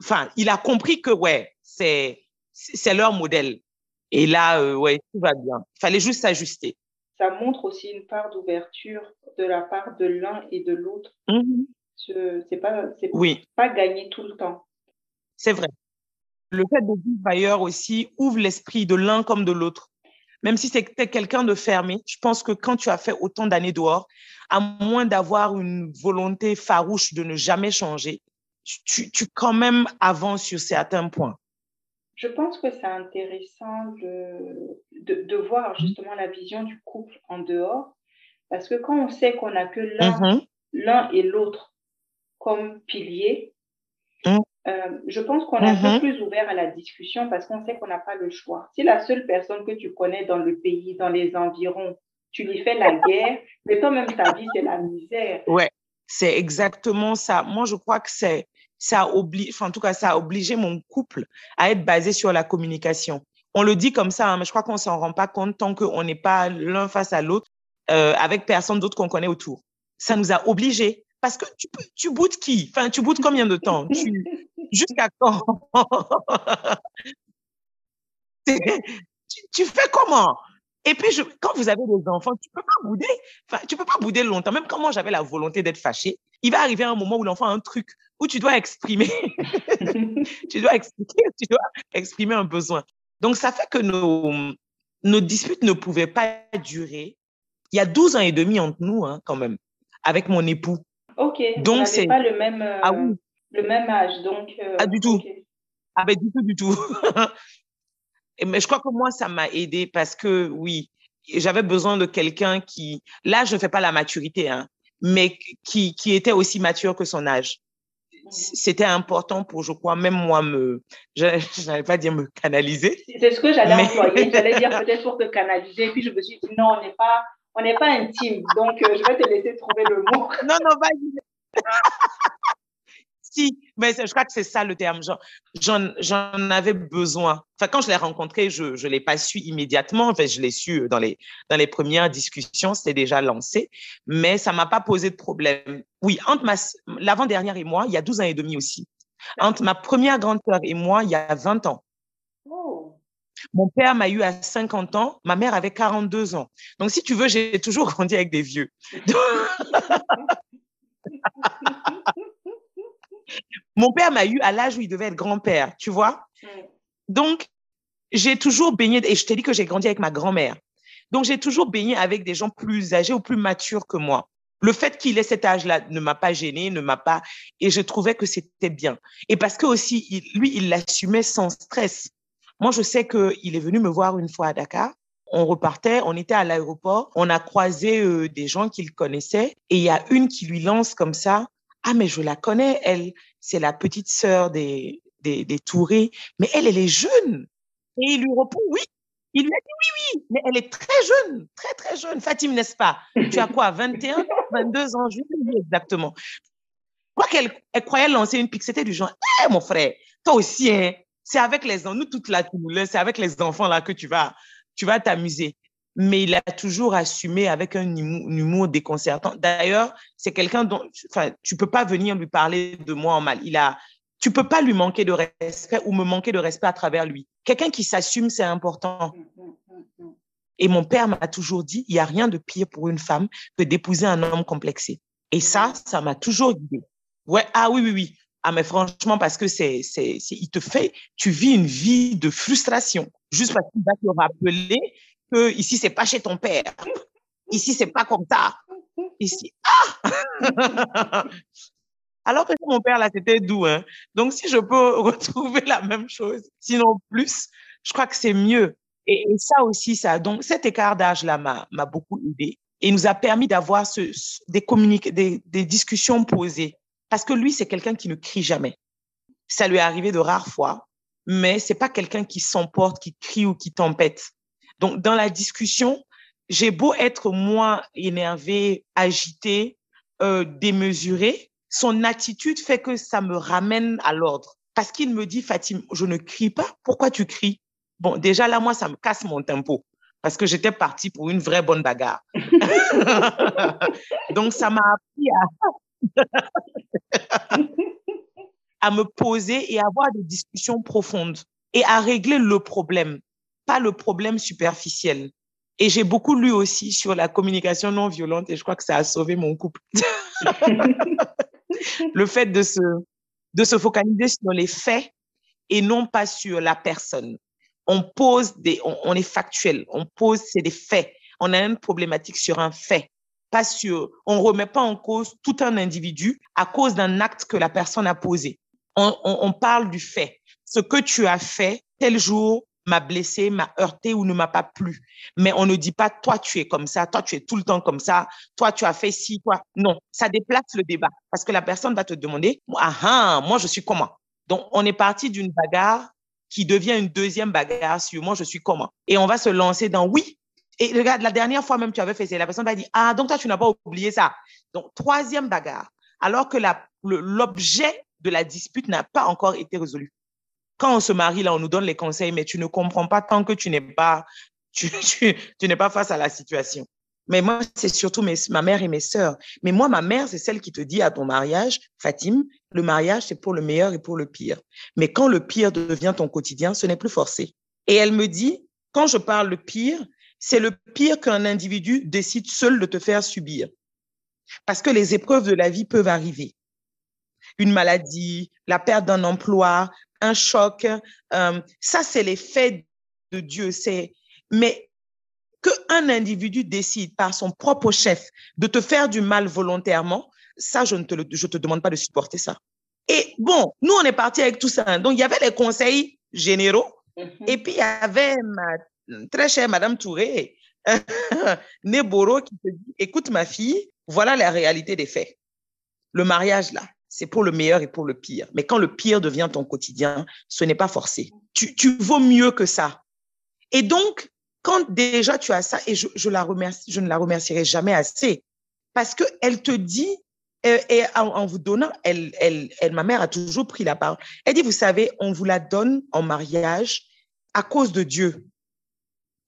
Enfin, il a compris que, ouais, c'est, c'est leur modèle. Et là, euh, ouais, tout va bien. Il fallait juste s'ajuster. Ça montre aussi une part d'ouverture de la part de l'un et de l'autre. Mhm. Ce- C'est pas, c'est Oui. pas gagné tout le temps. C'est vrai. Le fait de vivre ailleurs aussi ouvre l'esprit de l'un comme de l'autre. Même si c'était quelqu'un de fermé, je pense que quand tu as fait autant d'années dehors, à moins d'avoir une volonté farouche de ne jamais changer, tu, quand même avances sur certains points. je pense que c'est intéressant de, de, de, voir justement la vision du couple en dehors, parce que quand on sait qu'on n'a que l'un Mhm. l'un et l'autre comme piliers, Mm. Euh, je pense qu'on est un Mhm. peu plus ouvert à la discussion parce qu'on sait qu'on n'a pas le choix. Si la seule personne que tu connais dans le pays, dans les environs, tu lui fais la guerre, mais toi-même, ta vie, c'est la misère. Ouais, c'est exactement ça. Moi, je crois que c'est ça oblige, enfin, en tout cas, ça a obligé mon couple à être basé sur la communication. On le dit comme ça, hein, mais je crois qu'on s'en rend pas compte tant qu'on n'est pas l'un face à l'autre euh, avec personne d'autre qu'on connaît autour. Ça nous a obligés. Parce que tu, peux- tu boudes qui? Enfin, tu boudes combien de temps? Jusqu'à quand? Tu, tu fais comment? Et puis, je, quand vous avez des enfants, tu peux pas bouder. Enfin, tu peux pas bouder longtemps. Même quand moi, j'avais la volonté d'être fâchée, il va arriver un moment où l'enfant a un truc où tu dois exprimer, tu dois expliquer, tu dois exprimer un besoin. Donc, ça fait que nos, nos disputes ne pouvaient pas durer. Il y a 12 ans et demi entre nous, hein, quand même, avec mon époux. Ok, Donc, c'est- pas le même, euh, Ah oui. le même âge, donc... euh, Ah, du tout. Ah ben du tout, du tout. Et- Mais je crois que moi, ça m'a aidé parce que oui, j'avais besoin de quelqu'un qui, là, je ne fais pas la maturité, hein, mais qui, qui était aussi mature que son âge. C- C'était important pour, je crois, même moi, me, je n'allais pas dire me canaliser. C'est ce que j'allais Mais- employer. J'allais dire peut-être pour te canaliser. Puis je me suis dit, non, on n'est pas, on n'est pas intime. Donc, euh, je vais te laisser trouver le mot. Non, non, vas-y. si, mais je crois que c'est ça le terme. J'en- avais besoin. Enfin, quand je l'ai rencontré, je ne l'ai pas su immédiatement. Enfin, je l'ai su dans les, dans les premières discussions, c'était déjà lancé. Mais ça m'a pas posé de problème. Oui, entre l'avant-dernière et moi, il y a 12 ans et demi aussi. Entre ma première grande sœur et moi, il y a 20 ans. Mon père m'a eu à 50 ans, ma mère avait 42 ans. Donc, si tu veux, j'ai toujours grandi avec des vieux. Mon père m'a eu à l'âge où il devait être grand-père, tu vois? Donc, j'ai toujours baigné, et je t'ai dit que j'ai grandi avec ma grand-mère. Donc, j'ai toujours baigné avec des gens plus âgés ou plus matures que moi. Le fait qu'il ait cet âge-là ne m'a pas gêné, ne m'a pas, et je trouvais que c'était bien. Et parce que aussi, il- lui, il l'assumait sans stress. Moi, je sais qu'il est venu me voir une fois à Dakar. On repartait, on était à l'aéroport, on a croisé euh, des gens qu'il connaissait, et il y a une qui lui lance comme ça, ah, mais je la connais, elle, c'est la petite sœur des, des, des Tourés, mais elle, elle est jeune. Et il lui répond, oui. Il lui a dit, oui, oui, mais elle est très jeune, très, très jeune. Fatim, n'est-ce pas? Tu as quoi, 21, 22 ans Je dit exactement. Je crois qu'elle elle croyait lancer une pique. Du genre, hé, mon frère, toi aussi, hein, c'est avec les enfants, nous toutes là, c'est avec les enfants là que tu vas tu vas t'amuser. Mais il a toujours assumé avec un humour, déconcertant. D'ailleurs, c'est quelqu'un dont, enfin, tu peux pas venir lui parler de moi en mal. Il a, tu peux pas lui manquer de respect ou me manquer de respect à travers lui. Quelqu'un qui s'assume, c'est important. Et mon père m'a toujours dit, il y a rien de pire pour une femme que d'épouser un homme complexé. Et ça, ça m'a toujours guidé. Ouais, ah oui, oui, oui. Ah, mais franchement, parce que c'est, c'est, c'est, il te fait, tu vis une vie de frustration. Juste parce qu'il va te rappeler que ici, c'est pas chez ton père. Ici, c'est pas comme ça. Ici, ah! Alors que mon père, là, c'était doux, hein. Donc, si je peux retrouver la même chose, sinon plus, je crois que c'est mieux. Et, ça aussi, ça, donc, cet écart d'âge-là m'a, m'a beaucoup aidé et nous a permis d'avoir ce, des des, des discussions posées. Parce que lui, c'est quelqu'un qui ne crie jamais. Ça lui est arrivé de rares fois, mais c'est pas quelqu'un qui s'emporte, qui crie ou qui tempête. Donc, dans la discussion, j'ai beau être moins énervée, agitée, euh, démesurée, son attitude fait que ça me ramène à l'ordre. Parce qu'il me dit, Fatim, je ne crie pas. Pourquoi tu cries? Bon, déjà là, moi, ça me casse mon tempo. Parce que j'étais partie pour une vraie bonne bagarre. Donc, ça m'a appris à, à me poser et avoir des discussions profondes et à régler le problème, pas le problème superficiel. Et j'ai beaucoup lu aussi sur la communication non violente et je crois que ça a sauvé mon couple. le fait de se, de se focaliser sur les faits et non pas sur la personne. On pose des, on, on est factuel, on pose, c'est des faits. On a une problématique sur un fait, pas on remet pas en cause tout un individu à cause d'un acte que la personne a posé. On parle du fait. ce que tu as fait tel jour m'a blessé, m'a heurté ou ne m'a pas plu. Mais on ne dit pas, toi, tu es comme ça, toi, tu es tout le temps comme ça, toi, tu as fait ci, toi. Non, ça déplace le débat parce que la personne va te demander, ah, ah moi, je suis comment? Donc, on est parti d'une bagarre qui devient une deuxième bagarre sur moi, je suis comment? Et on va se lancer dans oui. Et regarde, la dernière fois même, tu avais fait ça. La personne va dire, ah, donc toi, tu n'as pas oublié ça. Donc, troisième bagarre. Alors que l'objet de la dispute n'a pas encore été résolu quand on se marie, là, on nous donne les conseils, mais tu ne comprends pas tant que tu n'es pas, tu, tu, tu n'es pas face à la situation. Mais moi, c'est surtout mes, ma mère et mes sœurs. Mais moi, ma mère, c'est celle qui te dit à ton mariage, Fatim, le mariage, c'est pour le meilleur et pour le pire. Mais quand le pire devient ton quotidien, ce n'est plus forcé. Et elle me dit, quand je parle le pire, c'est le pire qu'un individu décide seul de te faire subir. Parce que les épreuves de la vie peuvent arriver. Une maladie, la perte d'un emploi, un choc. Euh, ça, c'est l'effet de Dieu. C'est, mais qu'un individu décide par son propre chef de te faire du mal volontairement, ça, je ne te, je te demande pas de supporter ça. Et bon, nous, on est parti avec tout ça. Donc, il y avait les conseils généraux. Mm-hmm. Et puis, il y avait ma très chère Madame Touré, Neboro, qui te dit, écoute, ma fille, voilà la réalité des faits. Le mariage, là, c'est pour le meilleur et pour le pire. Mais quand le pire devient ton quotidien, ce n'est pas forcé. Tu, tu vaux mieux que ça. Et donc, quand déjà tu as ça, et je, la ne la remercierai jamais assez, parce qu'elle te dit, euh, et en, en, vous donnant, elle, elle, elle, ma mère a toujours pris la parole. Elle dit, vous savez, on vous la donne en mariage à cause de Dieu.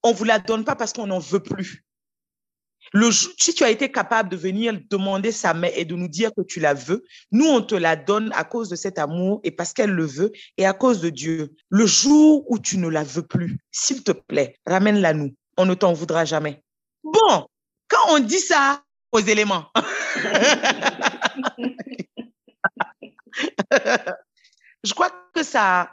On vous la donne pas parce qu'on n'en veut plus. Le, si tu as été capable de venir demander sa main et de nous dire que tu la veux, nous, on te la donne à cause de cet amour et parce qu'elle le veut et à cause de Dieu. Le jour où tu ne la veux plus, s'il te plaît, ramène-la nous. On ne t'en voudra jamais. Bon, quand on dit ça aux éléments, je crois que ça,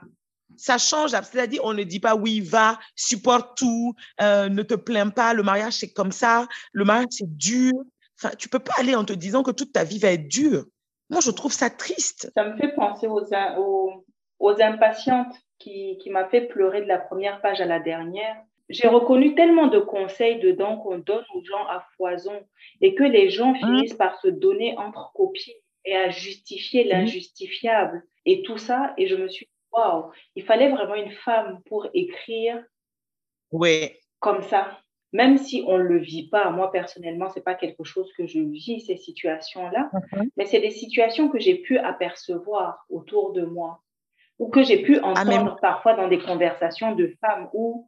ça change. C'est-à-dire, on ne dit pas oui, va, supporte tout, euh, ne te plains pas, le mariage c'est comme ça, le mariage c'est dur. Enfin, tu peux pas aller en te disant que toute ta vie va être dure. Moi, je trouve ça triste. Ça me fait penser aux, aux, aux impatientes qui, qui m'a fait pleurer de la première page à la dernière. J'ai reconnu tellement de conseils dedans qu'on donne aux gens à foison et que les gens mmh. finissent par se donner entre copines et à justifier mmh. l'injustifiable et tout ça. Et je me suis Wow, il fallait vraiment une femme pour écrire oui. comme ça. Même si on ne le vit pas, moi personnellement, c'est pas quelque chose que je vis, ces situations-là, Mhm. mais c'est des situations que j'ai pu apercevoir autour de moi ou que j'ai pu Ah, entendre parfois dans des conversations de femmes où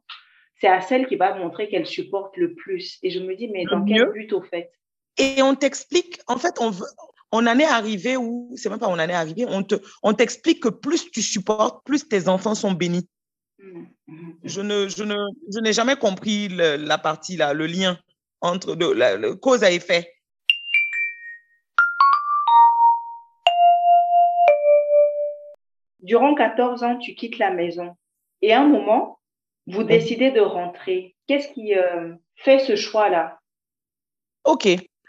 c'est à celle qui va montrer qu'elle supporte le plus. Et je me dis, mais dans quel but au fait? Et on t'explique, en fait, on, veut- on en est arrivé où, c'est même pas on en est arrivé, on te, on t'explique que plus tu supportes, plus tes enfants sont bénis. Mhm, mhm. Je ne, je ne, je n'ai jamais compris le- la partie là, le lien entre le, la- le cause à effet. Durant 14 ans, tu quittes la maison et à un moment, vous décidez de rentrer. Qu'est-ce qui euh, fait ce choix-là? Ok.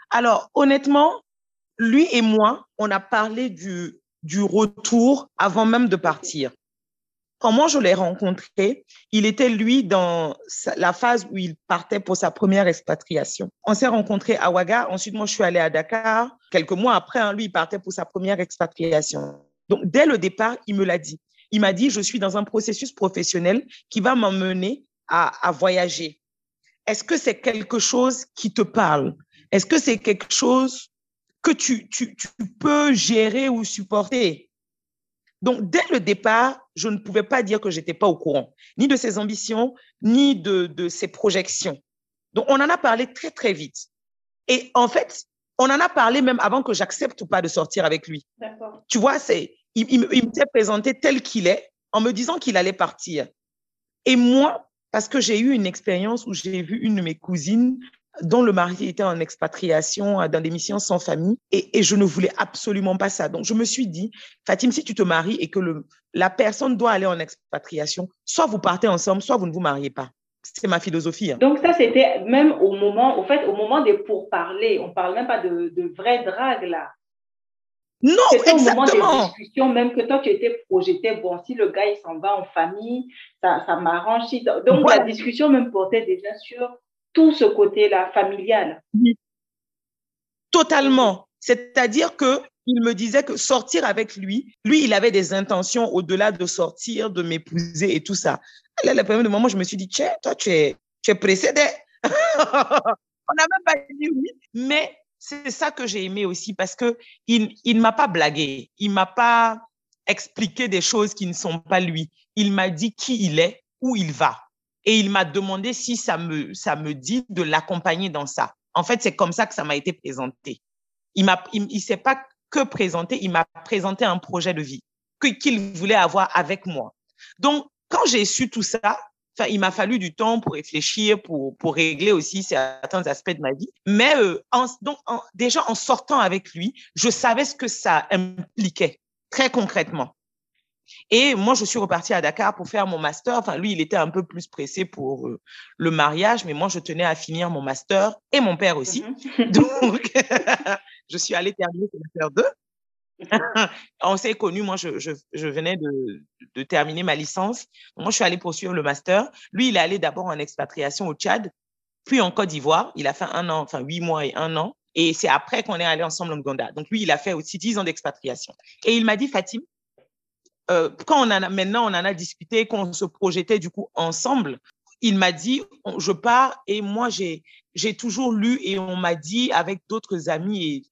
Alors, honnêtement, lui et moi, on a parlé du, du retour avant même de partir. Quand moi je l'ai rencontré, il était lui dans la phase où il partait pour sa première expatriation. On s'est rencontrés à Ouaga. Ensuite, moi, je suis allée à Dakar. Quelques mois après, hein, lui, il partait pour sa première expatriation. Donc, dès le départ, il me l'a dit. Il m'a dit, je suis dans un processus professionnel qui va m'emmener à, à voyager. Est-ce que c'est quelque chose qui te parle? Est-ce que c'est quelque chose que tu, tu, tu peux gérer ou supporter? Donc, dès le départ, je ne pouvais pas dire que j'étais pas au courant, ni de ses ambitions, ni de, de ses projections. Donc, on en a parlé très, très vite. Et en fait, on en a parlé même avant que j'accepte ou pas de sortir avec lui. Tu vois, c'est, il, il me s'est présenté tel qu'il est en me disant qu'il allait partir. Et moi, parce que j'ai eu une expérience où j'ai vu une de mes cousines dont le mari était en expatriation euh, dans des missions sans famille et, et je ne voulais absolument pas ça. Donc, je me suis dit, Fatim, si tu te maries et que le, la personne doit aller en expatriation, soit vous partez ensemble, soit vous ne vous mariez pas. C'est ma philosophie. hein. Donc ça, c'était même au moment, au fait, au moment des pourparlers. On parle même pas de, de vraie drague là. Non, C'était au moment des exactement. discussions, même que toi, tu étais projeté, bon, si le gars, il s'en va en famille, ça, ça m'arrange. Donc, la discussion même portait déjà sur tout ce côté-là, familial. Totalement. C'est-à-dire que il me disait que sortir avec lui, lui, il avait des intentions au-delà de sortir, de m'épouser et tout ça. Là, le premier moment, je me suis dit, tiens, toi, tu es, précédé. On n'a même pas dit oui, mais c'est ça que j'ai aimé aussi parce que il, il m'a pas blagué, il m'a pas expliqué des choses qui ne sont pas lui. Il m'a dit qui il est, où il va, et il m'a demandé si ça me, ça me dit de l'accompagner dans ça. En fait, c'est comme ça que ça m'a été présenté. Il m'a, il, il s'est pas que présenté, il m'a présenté un projet de vie qu'il voulait avoir avec moi. Donc, quand j'ai su tout ça, enfin, il m'a fallu du temps pour réfléchir, pour, pour régler aussi certains aspects de ma vie. Mais euh, donc, déjà, en sortant avec lui, je savais ce que ça impliquait très concrètement. Et moi, je suis repartie à Dakar pour faire mon master. Enfin, lui, il était un peu plus pressé pour euh, le mariage, mais moi, je tenais à finir mon master et mon père aussi. Mhm. Donc, je suis allée terminer mon master 2. On s'est connus, moi, je, je, je venais de, de, terminer ma licence. Moi, je suis allée poursuivre le master. Lui, il est allé d'abord en expatriation au Tchad, puis en Côte d'Ivoire. Il a fait un an, enfin huit mois et un an. Et c'est après qu'on est allé ensemble en Ouganda. Donc, lui, il a fait aussi dix ans d'expatriation. Et il m'a dit, Fatim, euh, quand on en a, maintenant on en a discuté, qu'on se projetait du coup ensemble, il m'a dit, je pars et moi j'ai j'ai toujours lu et on m'a dit avec d'autres amis et,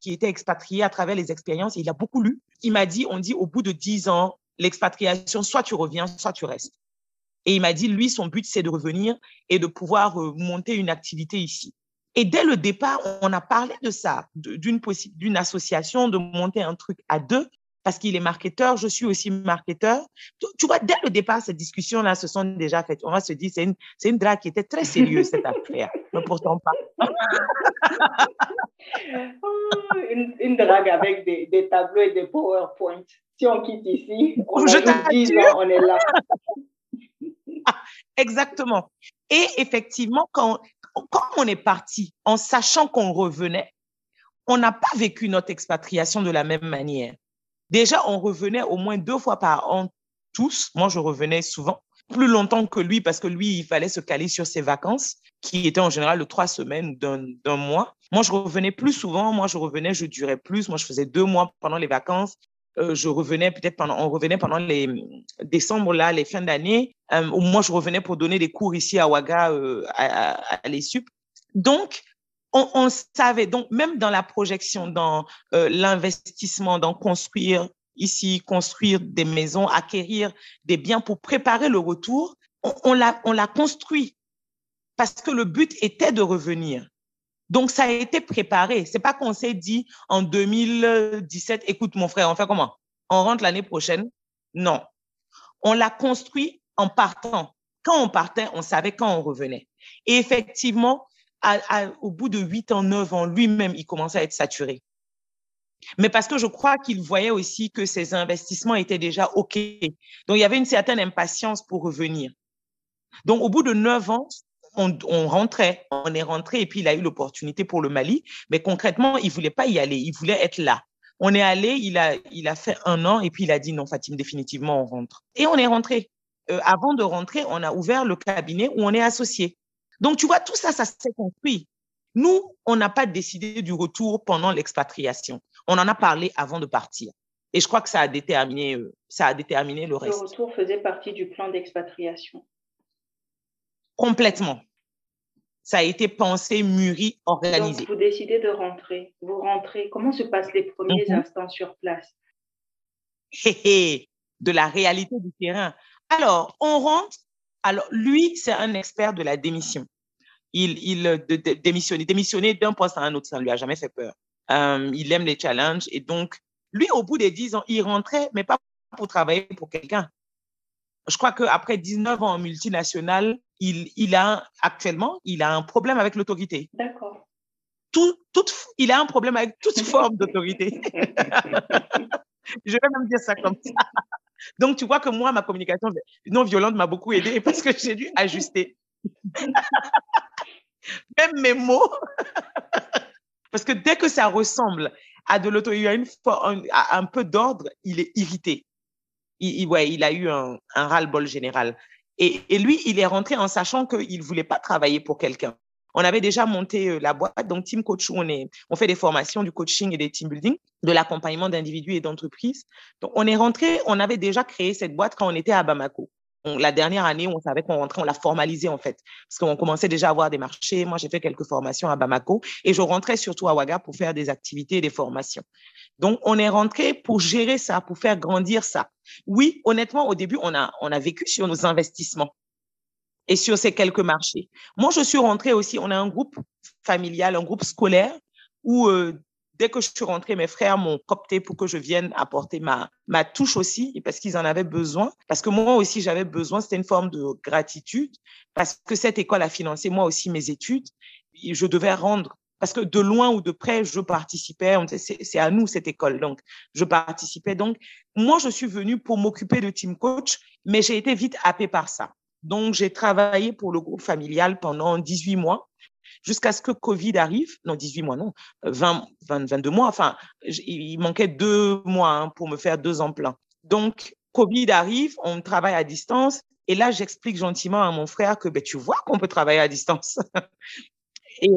qui étaient expatriés à travers les expériences, et il a beaucoup lu. Il m'a dit, on dit au bout de dix ans, l'expatriation, soit tu reviens, soit tu restes. Et il m'a dit, lui, son but, c'est de revenir et de pouvoir euh, monter une activité ici. Et dès le départ, on a parlé de ça, d'une d'une association, de monter un truc à deux, parce qu'il est marketeur, je suis aussi marketeur. Tu, tu, vois, dès le départ, ces discussions-là se sont déjà faites. On va se dire, c'est une, une drague qui était très sérieuse, cette affaire. Mais pourtant pas. oh, une, une, drague avec des, des, tableaux et des PowerPoint. Si on quitte ici, on je a 10 ans, on est là. Exactement. Et effectivement, quand, quand on est parti, en sachant qu'on revenait, on n'a pas vécu notre expatriation de la même manière. Déjà, on revenait au moins deux fois par an tous. Moi, je revenais souvent, plus longtemps que lui, parce que lui, il fallait se caler sur ses vacances, qui étaient en général de trois semaines ou d'un mois. Moi, je revenais plus souvent. Moi, je revenais, je durais plus. Moi, je faisais deux mois pendant les vacances. Euh, je revenais peut-être pendant, on revenait pendant les décembre, là, les fins d'année. Euh, moi, je revenais pour donner des cours ici à Ouaga, euh, à, à, à l'ESUP. Donc, on, on, savait, donc même dans la projection, dans euh, l'investissement, dans construire ici, construire des maisons, acquérir des biens pour préparer le retour, on, on l'a on l'a construit parce que le but était de revenir. Donc, ça a été préparé. C'est pas qu'on s'est dit en 2017, écoute, mon frère, on fait comment? On rentre l'année prochaine? Non. On l'a construit en partant. Quand on partait, on savait quand on revenait. Et effectivement, à, à, au bout de huit ans, neuf ans, lui-même, il commençait à être saturé. Mais parce que je crois qu'il voyait aussi que ses investissements étaient déjà OK. Donc, il y avait une certaine impatience pour revenir. Donc, au bout de neuf ans, on, on, rentrait, on est rentré et puis il a eu l'opportunité pour le Mali. Mais concrètement, il voulait pas y aller, il voulait être là. On est allé, il a, il a fait un an et puis il a dit non, Fatim, définitivement, on rentre. Et on est rentré. Euh, avant de rentrer, on a ouvert le cabinet où on est associé. Donc, tu vois, tout ça, ça s'est construit. Nous, on n'a pas décidé du retour pendant l'expatriation. On en a parlé avant de partir. Et je crois que ça a déterminé, ça a déterminé le reste. Le retour faisait partie du plan d'expatriation. Complètement. Ça a été pensé, mûri, organisé. Donc, vous décidez de rentrer. Vous rentrez. Comment se passent les premiers Mhm. instants sur place? Hé, hé, de la réalité du terrain. Alors, on rentre. Alors, lui, c'est un expert de la démission. Il, il de, de, démissionner, démissionner d'un poste à un autre, ça ne lui a jamais fait peur. Euh, il aime les challenges et donc, lui, au bout des 10 ans, il rentrait, mais pas pour travailler pour quelqu'un. Je crois qu'après 19 ans en multinationale, il, il a actuellement, il a un problème avec l'autorité. D'accord. Tout, il a un problème avec toute forme d'autorité. Je vais même dire ça comme ça. Donc, tu vois que moi, ma communication non violente m'a beaucoup aidé parce que j'ai dû ajuster. Même mes mots. Parce que dès que ça ressemble a de l'auto, il a une, un, un peu d'ordre, il est irrité. Il, ouais, il a eu un, un ras-le-bol général. Et, et, lui, il est rentré en sachant qu'il ne voulait pas travailler pour quelqu'un. On avait déjà monté euh, la boîte, donc Team Coach, on, est, on fait des formations, du coaching et des team building, de l'accompagnement d'individus et d'entreprises. Donc, on est rentré, on avait déjà créé cette boîte quand on était à Bamako la dernière année, on savait qu'on rentrait, on l'a formalisé en fait, parce qu'on commençait déjà à avoir des marchés. Moi, j'ai fait quelques formations à Bamako et je rentrais surtout à Ouaga pour faire des activités et des formations. Donc, on est rentré pour gérer ça, pour faire grandir ça. Oui, honnêtement, au début, on a, on a vécu sur nos investissements et sur ces quelques marchés. Moi, je suis rentrée aussi, on a un groupe familial, un groupe scolaire où euh, dès que je suis rentrée, mes frères m'ont copté pour que je vienne apporter ma, ma touche aussi, parce qu'ils en avaient besoin. Parce que moi aussi, j'avais besoin, c'était une forme de gratitude, parce que cette école a financé moi aussi mes études. Je devais rendre, parce que de loin ou de près, je participais. C'est à nous cette école, donc je participais. Donc, moi, je suis venue pour m'occuper de team coach, mais j'ai été vite happée par ça. Donc, j'ai travaillé pour le groupe familial pendant 18 mois jusqu'à ce que Covid arrive. Non, 18 mois, non, 20, 22 mois. Enfin, il manquait deux mois hein, pour me faire deux ans pleins. Donc, Covid arrive, on travaille à distance. Et là, j'explique gentiment à mon frère que ben, tu vois qu'on peut travailler à distance. et,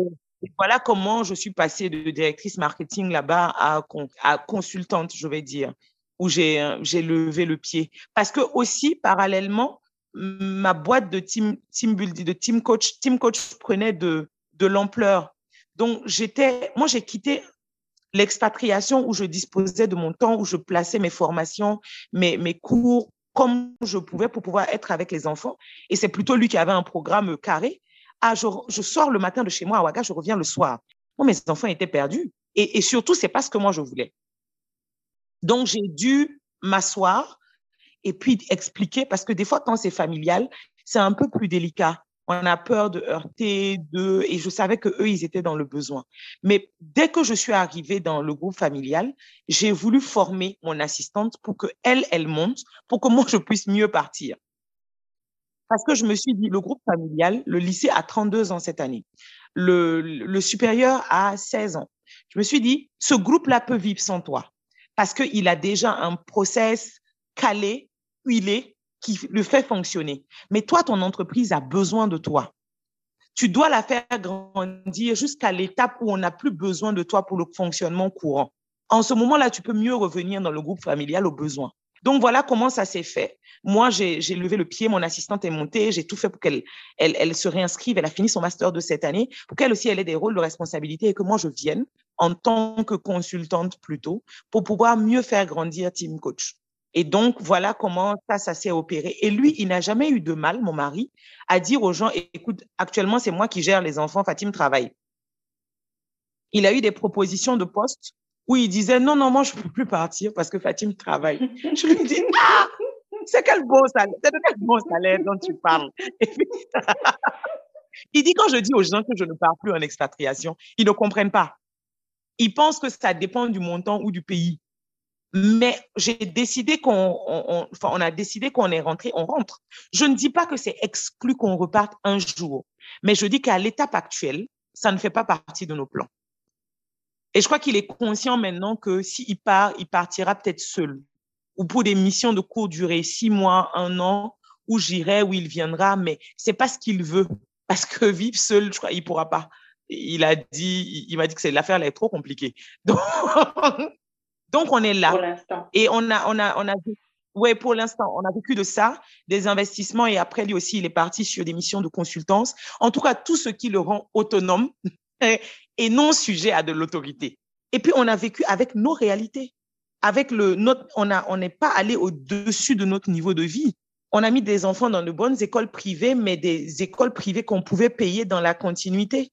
voilà comment je suis passée de directrice marketing là-bas à, à consultante, je vais dire, où j'ai levé le pied. Parce que aussi, parallèlement, ma boîte de team, team building, de team coach, team coach prenait de, de l'ampleur. Donc, j'étais, moi, j'ai quitté l'expatriation où je disposais de mon temps, où je plaçais mes formations, mes, mes cours comme je pouvais pour pouvoir être avec les enfants. Et c'est plutôt lui qui avait un programme carré. Ah, je, je sors le matin de chez moi à Ouaga, je reviens le soir. Moi, mes enfants étaient perdus. Et, et surtout, c'est pas ce que moi je voulais. Donc, j'ai dû m'asseoir et puis expliquer, parce que des fois, quand c'est familial, c'est un peu plus délicat on a peur de heurter, de, et je savais que eux, ils étaient dans le besoin. Mais dès que je suis arrivée dans le groupe familial, j'ai voulu former mon assistante pour que elle, elle monte, pour que moi, je puisse mieux partir. Parce que je me suis dit, le groupe familial, le lycée a 32 ans cette année. Le, le supérieur a 16 ans. Je me suis dit, ce groupe-là peut vivre sans toi. Parce qu'il a déjà un process calé, huilé, qui le fait fonctionner. Mais toi, ton entreprise a besoin de toi. Tu dois la faire grandir jusqu'à l'étape où on n'a plus besoin de toi pour le fonctionnement courant. En ce moment-là, tu peux mieux revenir dans le groupe familial au besoin. Donc voilà comment ça s'est fait. Moi, j'ai levé le pied, mon assistante est montée, j'ai tout fait pour qu'elle elle, se réinscrive. Elle a fini son master de cette année, pour qu'elle aussi elle ait des rôles de responsabilité et que moi je vienne en tant que consultante plutôt pour pouvoir mieux faire grandir Team Coach. Et donc, voilà comment ça, s'est opéré. Et lui, il n'a jamais eu de mal, mon mari, à dire aux gens, écoute, actuellement, c'est moi qui gère les enfants, Fatim travaille. Il a eu des propositions de poste où il disait, non, non, moi, je ne peux plus partir parce que Fatim travaille. Je lui dis, ah, c'est quel bon salaire, c'est de quel bon salaire dont tu parles. il dit, quand je dis aux gens que je ne pars plus en expatriation, ils ne comprennent pas. Ils pensent que ça dépend du montant ou du pays. Mais j'ai décidé qu'on, on, on a décidé qu'on est rentré, on rentre. Je ne dis pas que c'est exclu qu'on reparte un jour, mais je dis qu'à l'étape actuelle, ça ne fait pas partie de nos plans. Et je crois qu'il est conscient maintenant que s'il part, il partira peut-être seul ou pour des missions de courte durée, six mois, un an, où j'irai, où il viendra, mais c'est pas ce qu'il veut. Parce que vivre seul, je crois, il pourra pas. Il a dit, il m'a dit que l'affaire elle est trop compliquée. Donc, donc, on est là. Pour l'instant. Et on a, on a, on a, ouais, pour l'instant, on a vécu de ça, des investissements et après, lui aussi, il est parti sur des missions de consultance. En tout cas, tout ce qui le rend autonome et non sujet à de l'autorité. Et puis, on a vécu avec nos réalités. Avec le, notre, on a, on n'est pas allé au-dessus de notre niveau de vie. On a mis des enfants dans de bonnes écoles privées, mais des écoles privées qu'on pouvait payer dans la continuité.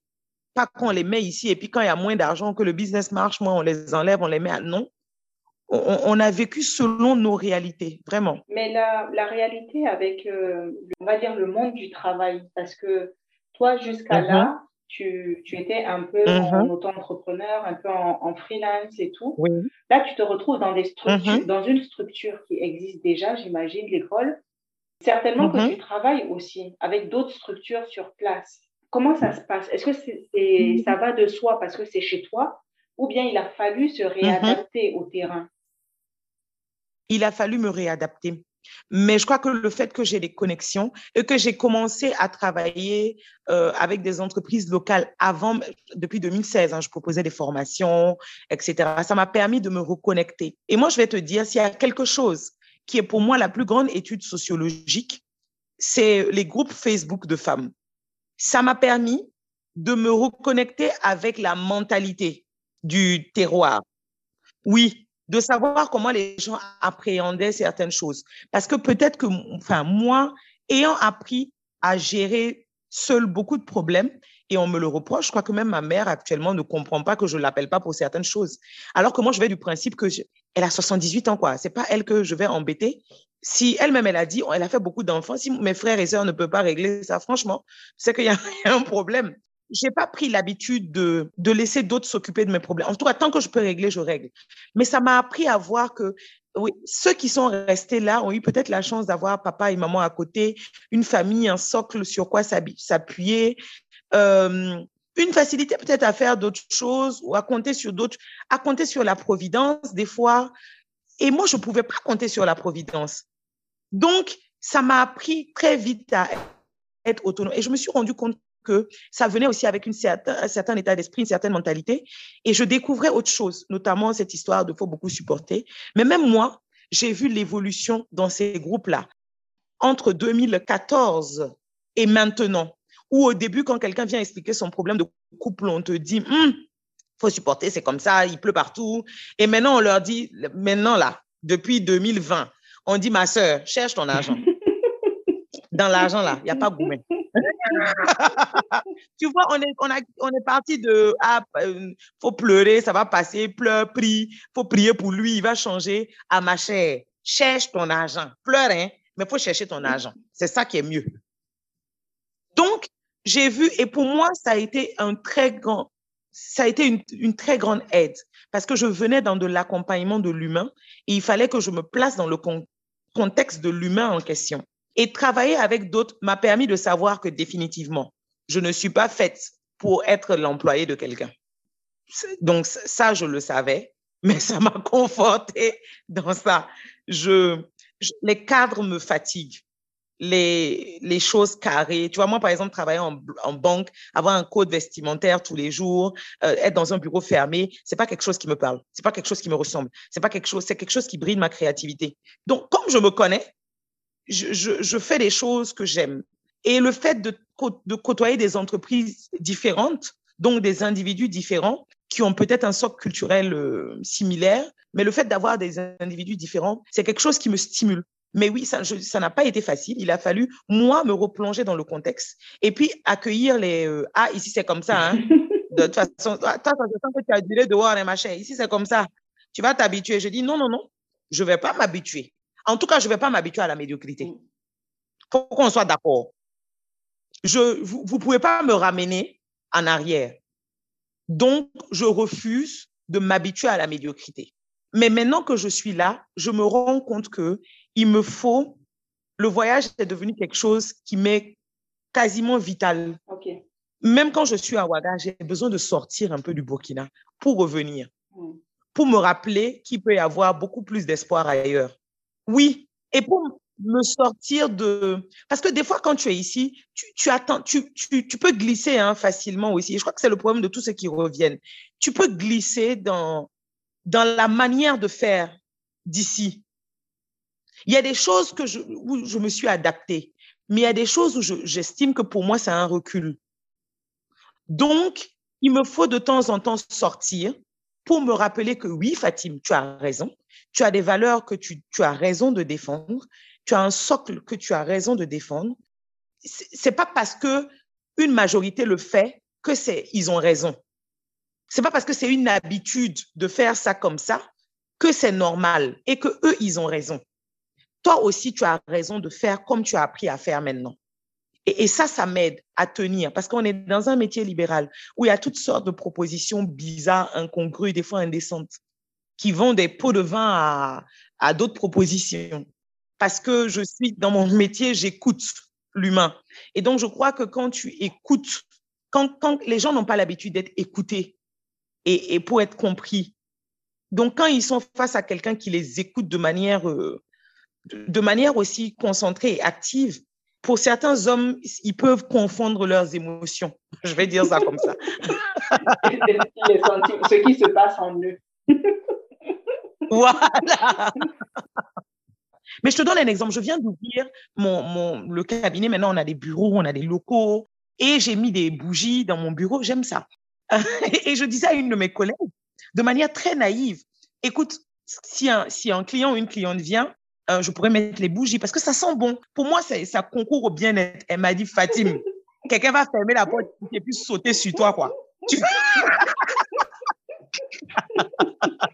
Pas qu'on les met ici et puis quand il y a moins d'argent, que le business marche, moi, on les enlève, on les met à non on, a vécu selon nos réalités, vraiment. Mais la, réalité avec, euh, on va dire, le monde du travail, parce que toi, jusqu'à là, mhm. tu, étais un peu en mhm. auto-entrepreneur, un peu en, freelance et tout. Là, tu te retrouves dans, des structures, mhm. dans une structure qui existe déjà, j'imagine, l'école. Certainement que tu travailles aussi avec d'autres structures sur place. Comment ça se passe? Est-ce que ça va de soi parce que c'est chez toi ou bien il a fallu se réadapter au terrain? Il a fallu me réadapter. Mais je crois que le fait que j'ai des connexions et que j'ai commencé à travailler euh, avec des entreprises locales avant, depuis 2016, hein, je proposais des formations, etc. Ça m'a permis de me reconnecter. Et moi, je vais te dire, s'il y a quelque chose qui est pour moi la plus grande étude sociologique, c'est les groupes Facebook de femmes. Ça m'a permis de me reconnecter avec la mentalité du terroir. Oui, de savoir comment les gens appréhendaient certaines choses. Parce que peut-être que, enfin, moi, ayant appris à gérer seul beaucoup de problèmes, et on me le reproche, je crois que même ma mère actuellement ne comprend pas que je l'appelle pas pour certaines choses. Alors que moi, je vais du principe que elle a 78 ans, quoi. C'est pas elle que je vais embêter. Si elle-même, elle a dit, elle a fait beaucoup d'enfants, si mes frères et sœurs ne peuvent pas régler ça, franchement, c'est qu'il y, a un problème j'ai pas pris l'habitude de, de laisser d'autres s'occuper de mes problèmes. En tout cas, tant que je peux régler, je règle. Mais ça m'a appris à voir que oui, ceux qui sont restés là ont eu peut-être la chance d'avoir papa et maman à côté, une famille, un socle sur quoi s'appuyer, euh, une facilité peut-être à faire d'autres choses ou à compter sur d'autres, à compter sur la providence des fois. Et moi, je ne pouvais pas compter sur la providence. Donc, ça m'a appris très vite à être autonome. Et je me suis rendu compte que ça venait aussi avec une certain, un certain état d'esprit, une certaine mentalité. Et je découvrais autre chose, notamment cette histoire de faut beaucoup supporter. Mais même moi, j'ai vu l'évolution dans ces groupes-là entre 2014 et maintenant. Où au début, quand quelqu'un vient expliquer son problème de couple, on te dit, hum, faut supporter, c'est comme ça, il pleut partout. Et maintenant, on leur dit, maintenant là, depuis 2020, on dit, ma sœur, cherche ton argent. Dans l'argent là, il n'y a pas gourmet. tu vois, on est, on, a, on est parti de ah, euh, faut pleurer, ça va passer, pleure, prie, faut prier pour lui, il va changer. À ma chère, cherche ton argent. Pleure, hein, mais faut chercher ton argent. C'est ça qui est mieux. Donc, j'ai vu, et pour moi, ça a été un très grand, ça a été une, une très grande aide parce que je venais dans de l'accompagnement de l'humain et il fallait que je me place dans le contexte de l'humain en question. Et travailler avec d'autres m'a permis de savoir que définitivement, je ne suis pas faite pour être l'employé de quelqu'un. Donc ça, je le savais, mais ça m'a conforté dans ça. Je, les cadres me fatiguent. Les, les choses carrées. Tu vois, moi, par exemple, travailler en, en banque, avoir un code vestimentaire tous les jours, euh, être dans un bureau fermé, c'est pas quelque chose qui me parle. C'est pas quelque chose qui me ressemble. C'est pas quelque chose, c'est quelque chose qui brille ma créativité. Donc, comme je me connais, je, fais des choses que j'aime. Et le fait de, de côtoyer des entreprises différentes, donc des individus différents, qui ont peut-être un socle culturel euh, similaire, mais le fait d'avoir des individus différents, c'est quelque chose qui me stimule. Mais oui, ça n'a pas été facile. Il a fallu, moi, me replonger dans le contexte et puis accueillir les euh, Ah, ici, c'est comme ça. Hein. De toute façon, toi, que tu as dehors, les machins. Ici, c'est comme ça. Tu vas t'habituer. Je dis Non, non, non, je ne vais pas m'habituer. En tout cas, je ne vais pas m'habituer à la médiocrité. Il mm. faut qu'on soit d'accord. Je, vous ne pouvez pas me ramener en arrière. Donc, je refuse de m'habituer à la médiocrité. Mais maintenant que je suis là, je me rends compte que il me faut, le voyage est devenu quelque chose qui m'est quasiment vital. Même quand je suis à Ouaga, j'ai besoin de sortir un peu du Burkina pour revenir, mm. pour me rappeler qu'il peut y avoir beaucoup plus d'espoir ailleurs. Oui, et pour me sortir de... Parce que des fois, quand tu es ici, tu, attends, tu, peux glisser hein, facilement aussi. je crois que c'est le problème de tous ceux qui reviennent. Tu peux glisser dans, dans la manière de faire d'ici. Il y a des choses que je, où je me suis adaptée, mais il y a des choses où j'estime que pour moi, c'est un recul. Donc, il me faut de temps en temps sortir pour me rappeler que oui, Fatim, tu as raison tu as des valeurs que tu, as raison de défendre, tu as un socle que tu as raison de défendre. C'est pas parce que une majorité le fait que c'est ils ont raison. C'est pas parce que c'est une habitude de faire ça comme ça que c'est normal et que eux ils ont raison. Toi aussi tu as raison de faire comme tu as appris à faire maintenant. Et, et ça, ça m'aide à tenir parce qu'on est dans un métier libéral où il y a toutes sortes de propositions bizarres, incongrues, des fois indécentes qui vont des pots de vin à, à d'autres propositions. Parce que je suis dans mon métier, j'écoute l'humain. Et donc, je crois que quand tu écoutes, quand, quand les gens n'ont pas l'habitude d'être écoutés, et, et, pour être compris. Donc, quand ils sont face à quelqu'un qui les écoute de manière, euh, de manière aussi concentrée et active, pour certains hommes, ils peuvent confondre leurs émotions. Je vais dire ça comme ça. ce qui se passe en eux. voilà. Mais je te donne un exemple. Je viens d'ouvrir mon, mon, le cabinet. Maintenant, on a des bureaux, on a des locaux. Et j'ai mis des bougies dans mon bureau. J'aime ça. et je disais à une de mes collègues, de manière très naïve, écoute, si un, si un client ou une cliente vient, euh, je pourrais mettre les bougies parce que ça sent bon. Pour moi, ça, ça concourt au bien-être. Elle m'a dit, Fatim, quelqu'un va fermer la porte et puis sauter sur toi, quoi.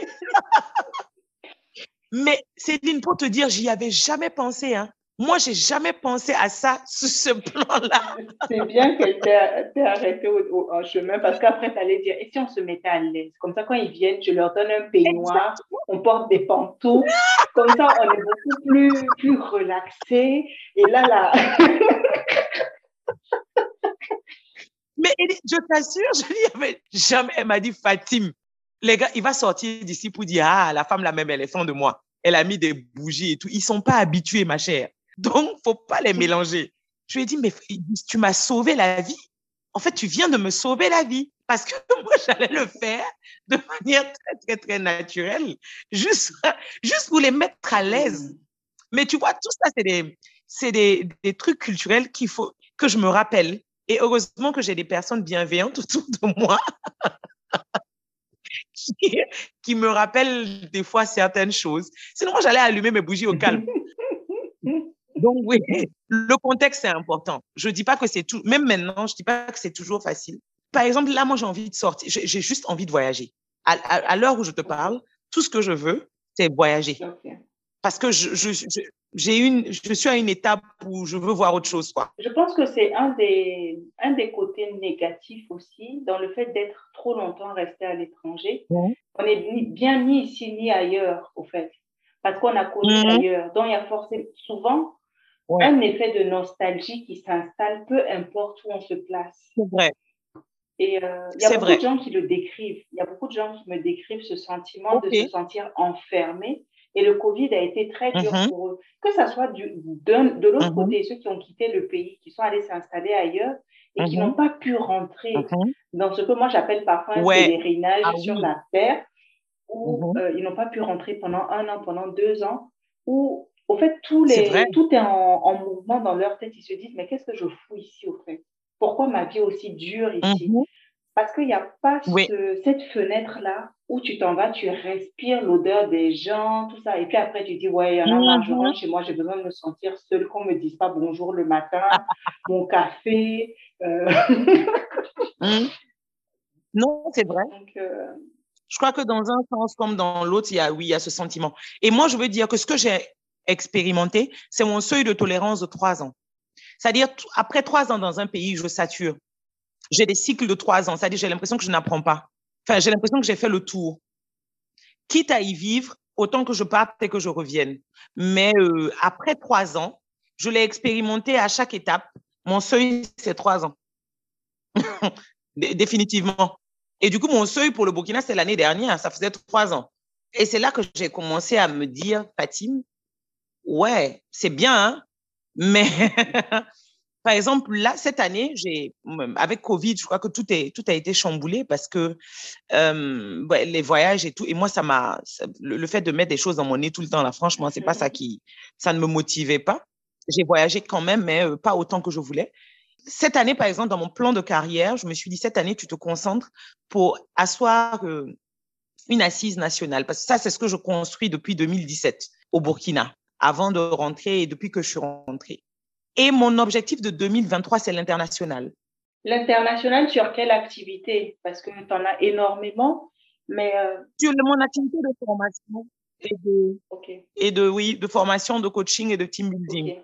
Mais Céline, pour te dire, j'y avais jamais pensé. Hein. Moi, j'ai jamais pensé à ça sur ce plan-là. C'est bien qu'elle t'ait arrêté au, chemin parce qu'après, tu allais dire, et si on se mettait à l'aise? Comme ça, quand ils viennent, je leur donne un peignoir, on porte des pantoufles. Comme ça, on est beaucoup plus, plus relaxé. Et là, là. Mais je t'assure, je lui avais jamais, elle m'a dit, Fatim, les gars, il va sortir d'ici pour dire, ah, la femme, la même, elle est fan de moi. Elle a mis des bougies et tout. Ils sont pas habitués, ma chère. Donc, faut pas les mélanger. Je lui ai dit, mais tu m'as sauvé la vie. En fait, tu viens de me sauver la vie parce que moi, j'allais le faire de manière très, très, très naturelle, juste, juste pour les mettre à l'aise. Mais tu vois, tout ça, c'est des, c'est des, des trucs culturels qu'il faut que je me rappelle. Et heureusement que j'ai des personnes bienveillantes autour de moi qui, me rappellent des fois certaines choses. Sinon, j'allais allumer mes bougies au calme. Donc, oui, le contexte est important. Je dis pas que c'est tout, même maintenant, je dis pas que c'est toujours facile. Par exemple, là, moi, j'ai envie de sortir, j'ai juste envie de voyager. À, l'heure où je te parle, tout ce que je veux, c'est voyager. Parce que je, je, j'ai une, je suis à une étape où je veux voir autre chose. Quoi. Je pense que c'est un des, un des côtés négatifs aussi dans le fait d'être trop longtemps resté à l'étranger. On est ni, bien ni ici ni ailleurs, au fait, parce qu'on a connu mhm. ailleurs. Donc, il y a forcément souvent un effet de nostalgie qui s'installe, peu importe où on se place. C'est vrai. Et euh, il y a beaucoup de gens qui le décrivent. Il y a beaucoup de gens qui me décrivent ce sentiment de se sentir enfermé et le Covid a été très dur mm-hmm. pour eux. Que ce soit du, de l'autre mm-hmm. côté, ceux qui ont quitté le pays, qui sont allés s'installer ailleurs et qui mm-hmm. n'ont pas pu rentrer dans ce que moi j'appelle parfois un pèlerinage ah sur la terre, où euh, ils n'ont pas pu rentrer pendant un an, pendant deux ans, où au fait tous les, tout est en, mouvement dans leur tête. Ils se disent, mais qu'est-ce que je fous ici au fait? Pourquoi ma vie est aussi dure ici? Parce qu'il n'y a pas cette fenêtre-là où tu t'en vas, tu respires l'odeur des gens, tout ça. Et puis après, tu dis, ouais, il y en a marre, je rentre chez moi, j'ai besoin de me sentir seule, qu'on ne me dise pas bonjour le matin, mon café. Euh. Mmh. Non, c'est vrai. Euh, je crois que dans un sens comme dans l'autre, il y a, oui, il y a ce sentiment. Et moi, je veux dire que ce que j'ai expérimenté, c'est mon seuil de tolérance de trois ans. C'est-à-dire, après trois ans dans un pays, je sature j'ai des cycles de trois ans. C'est-à-dire, j'ai l'impression que je n'apprends pas. Enfin, j'ai l'impression que j'ai fait le tour. Quitte à y vivre, autant que je parte et que je revienne. Mais euh, après trois ans, je l'ai expérimenté à chaque étape. Mon seuil, c'est trois ans. Définitivement. Et du coup, mon seuil pour le Burkina, c'est l'année dernière. Ça faisait trois ans. Et c'est là que j'ai commencé à me dire, Fatim, ouais, c'est bien, hein, mais Par exemple, là, cette année, j'ai, avec Covid, je crois que tout, est, tout a été chamboulé parce que euh, les voyages et tout. Et moi, ça m'a, le, fait de mettre des choses dans mon nez tout le temps, là, franchement, c'est pas ça qui, ça ne me motivait pas. J'ai voyagé quand même, mais euh, pas autant que je voulais. Cette année, par exemple, dans mon plan de carrière, je me suis dit, cette année, tu te concentres pour asseoir euh, une assise nationale. Parce que ça, c'est ce que je construis depuis 2017 au Burkina, avant de rentrer et depuis que je suis rentrée. Et mon objectif de 2023, c'est l'international. L'international sur quelle activité? Parce que tu en as énormément, mais... Euh, sur mon activité de formation et de, et de, oui, de formation, de coaching et de team building.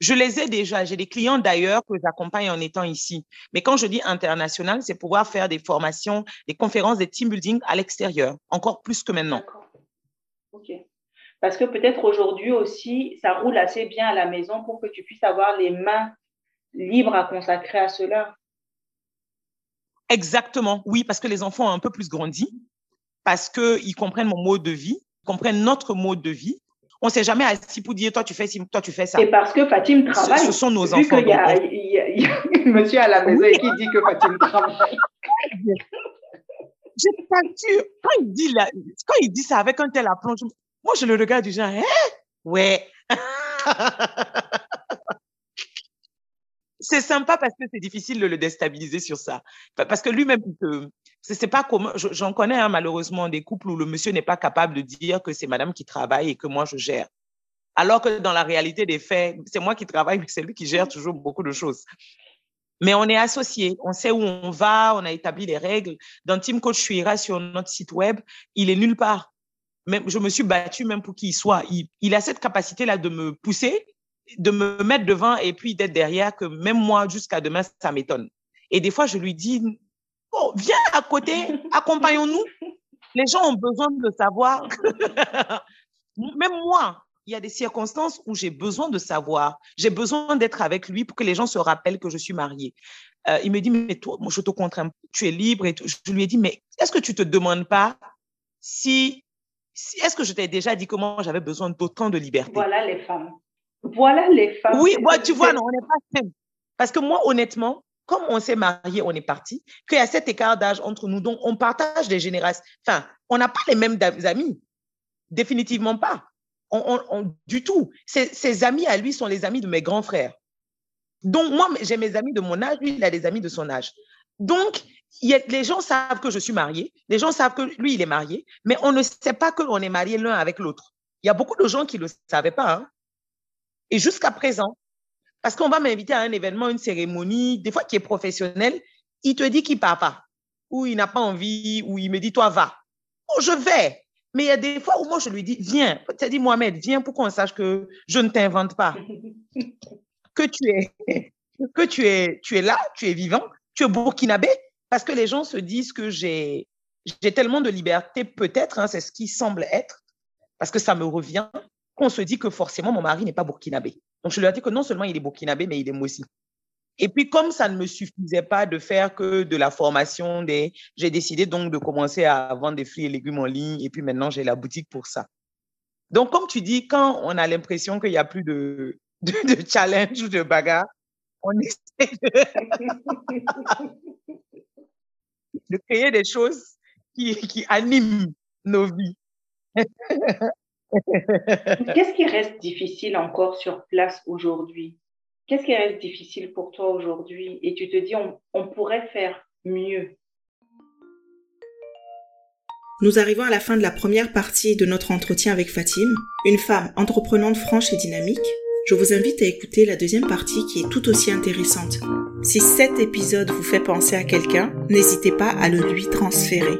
Je les ai déjà. J'ai des clients d'ailleurs que j'accompagne en étant ici. Mais quand je dis international, c'est pouvoir faire des formations, des conférences, des team building à l'extérieur, encore plus que maintenant. OK. Parce que peut-être aujourd'hui aussi, ça roule assez bien à la maison pour que tu puisses avoir les mains libres à consacrer à cela. Exactement, oui, parce que les enfants ont un peu plus grandi, parce qu'ils comprennent mon mode de vie, comprennent notre mode de vie. On ne s'est jamais assis pour dire, toi, tu fais ci, toi, tu fais ça. Et parce que Fatim travaille. Ce, sont nos Vu enfants. qu'il y, a- y a- il y a un monsieur à la maison qui dit que Fatim travaille. Quand il dit là, quand il dit ça avec un tel aplomb, moi, je le regarde du genre, hein? Ouais. c'est sympa parce que c'est difficile de le déstabiliser sur ça. Pa- Parce que lui-même, c'est pas comment, je- j'en connais hein, malheureusement des couples où le monsieur n'est pas capable de dire que c'est madame qui travaille et que moi je gère. Alors que dans la réalité des faits, c'est moi qui travaille, mais c'est lui qui gère toujours beaucoup de choses. Mais on est associés, on sait où on va, on a établi les règles. Dans Team Coach Shuira sur notre site web, il est nulle part. Même, je me suis battue même pour qu'il soit. Il, a cette capacité-là de me pousser, de me mettre devant et puis d'être derrière que même moi, jusqu'à demain, ça m'étonne. Et des fois, je lui dis, oh, viens à côté, accompagnons-nous. Les gens ont besoin de savoir. même moi, il y a des circonstances où j'ai besoin de savoir. J'ai besoin d'être avec lui pour que les gens se rappellent que je suis mariée. Euh, il me dit, mais toi, moi, je te contrains, tu es libre. Je lui ai dit, mais est-ce que tu te demandes pas si est-ce que je t'ai déjà dit comment j'avais besoin d'autant de liberté? Voilà les femmes. Voilà les femmes. Oui, moi, tu vois, non, on n'est pas. Parce que moi, honnêtement, comme on s'est mariés, on est parti, qu'il y a cet écart d'âge entre nous, donc on partage des générations. Enfin, on n'a pas les mêmes amis. Définitivement pas. On, on- on- du tout. Ses, ses amis à lui sont les amis de mes grands frères. Donc, moi, j'ai mes amis de mon âge, lui, il a des amis de son âge. Donc, il y a- les gens savent que je suis mariée, les gens savent que lui, il est marié, mais on ne sait pas qu'on est mariés l'un avec l'autre. Il y a beaucoup de gens qui ne le savaient pas. hein. Et jusqu'à présent, parce qu'on va m'inviter à un événement, une cérémonie, des fois qui est professionnelle, il te dit qu'il ne part pas, ou il n'a pas envie, ou il me dit, toi, va. Oh, je vais. Mais il y a des fois où moi, je lui dis, viens. Tu as dit, Mohamed, viens pour qu'on sache que je ne t'invente pas. que tu es, que tu es, tu es là, tu es vivant, tu es burkinabé, parce que les gens se disent que j'ai, tellement de liberté, peut-être, hein, c'est ce qui semble être, parce que ça me revient, qu'on se dit que forcément mon mari n'est pas burkinabé. Donc je lui ai dit que non seulement il est burkinabé, mais il est aussi. Et puis comme ça ne me suffisait pas de faire que de la formation, des... j'ai décidé donc de commencer à vendre des fruits et légumes en ligne, et puis maintenant j'ai la boutique pour ça. Donc comme tu dis, quand on a l'impression qu'il n'y a plus de, de challenge ou de bagarre, on essaie de, de créer des choses qui, qui animent nos vies. Qu'est-ce qui reste difficile encore sur place aujourd'hui? Qu'est-ce qui reste difficile pour toi aujourd'hui? Et tu te dis, on, on pourrait faire mieux. Nous arrivons à la fin de la première partie de notre entretien avec Fatim, une femme entreprenante franche et dynamique. Je vous invite à écouter la deuxième partie qui est tout aussi intéressante. Si cet épisode vous fait penser à quelqu'un, n'hésitez pas à le lui transférer.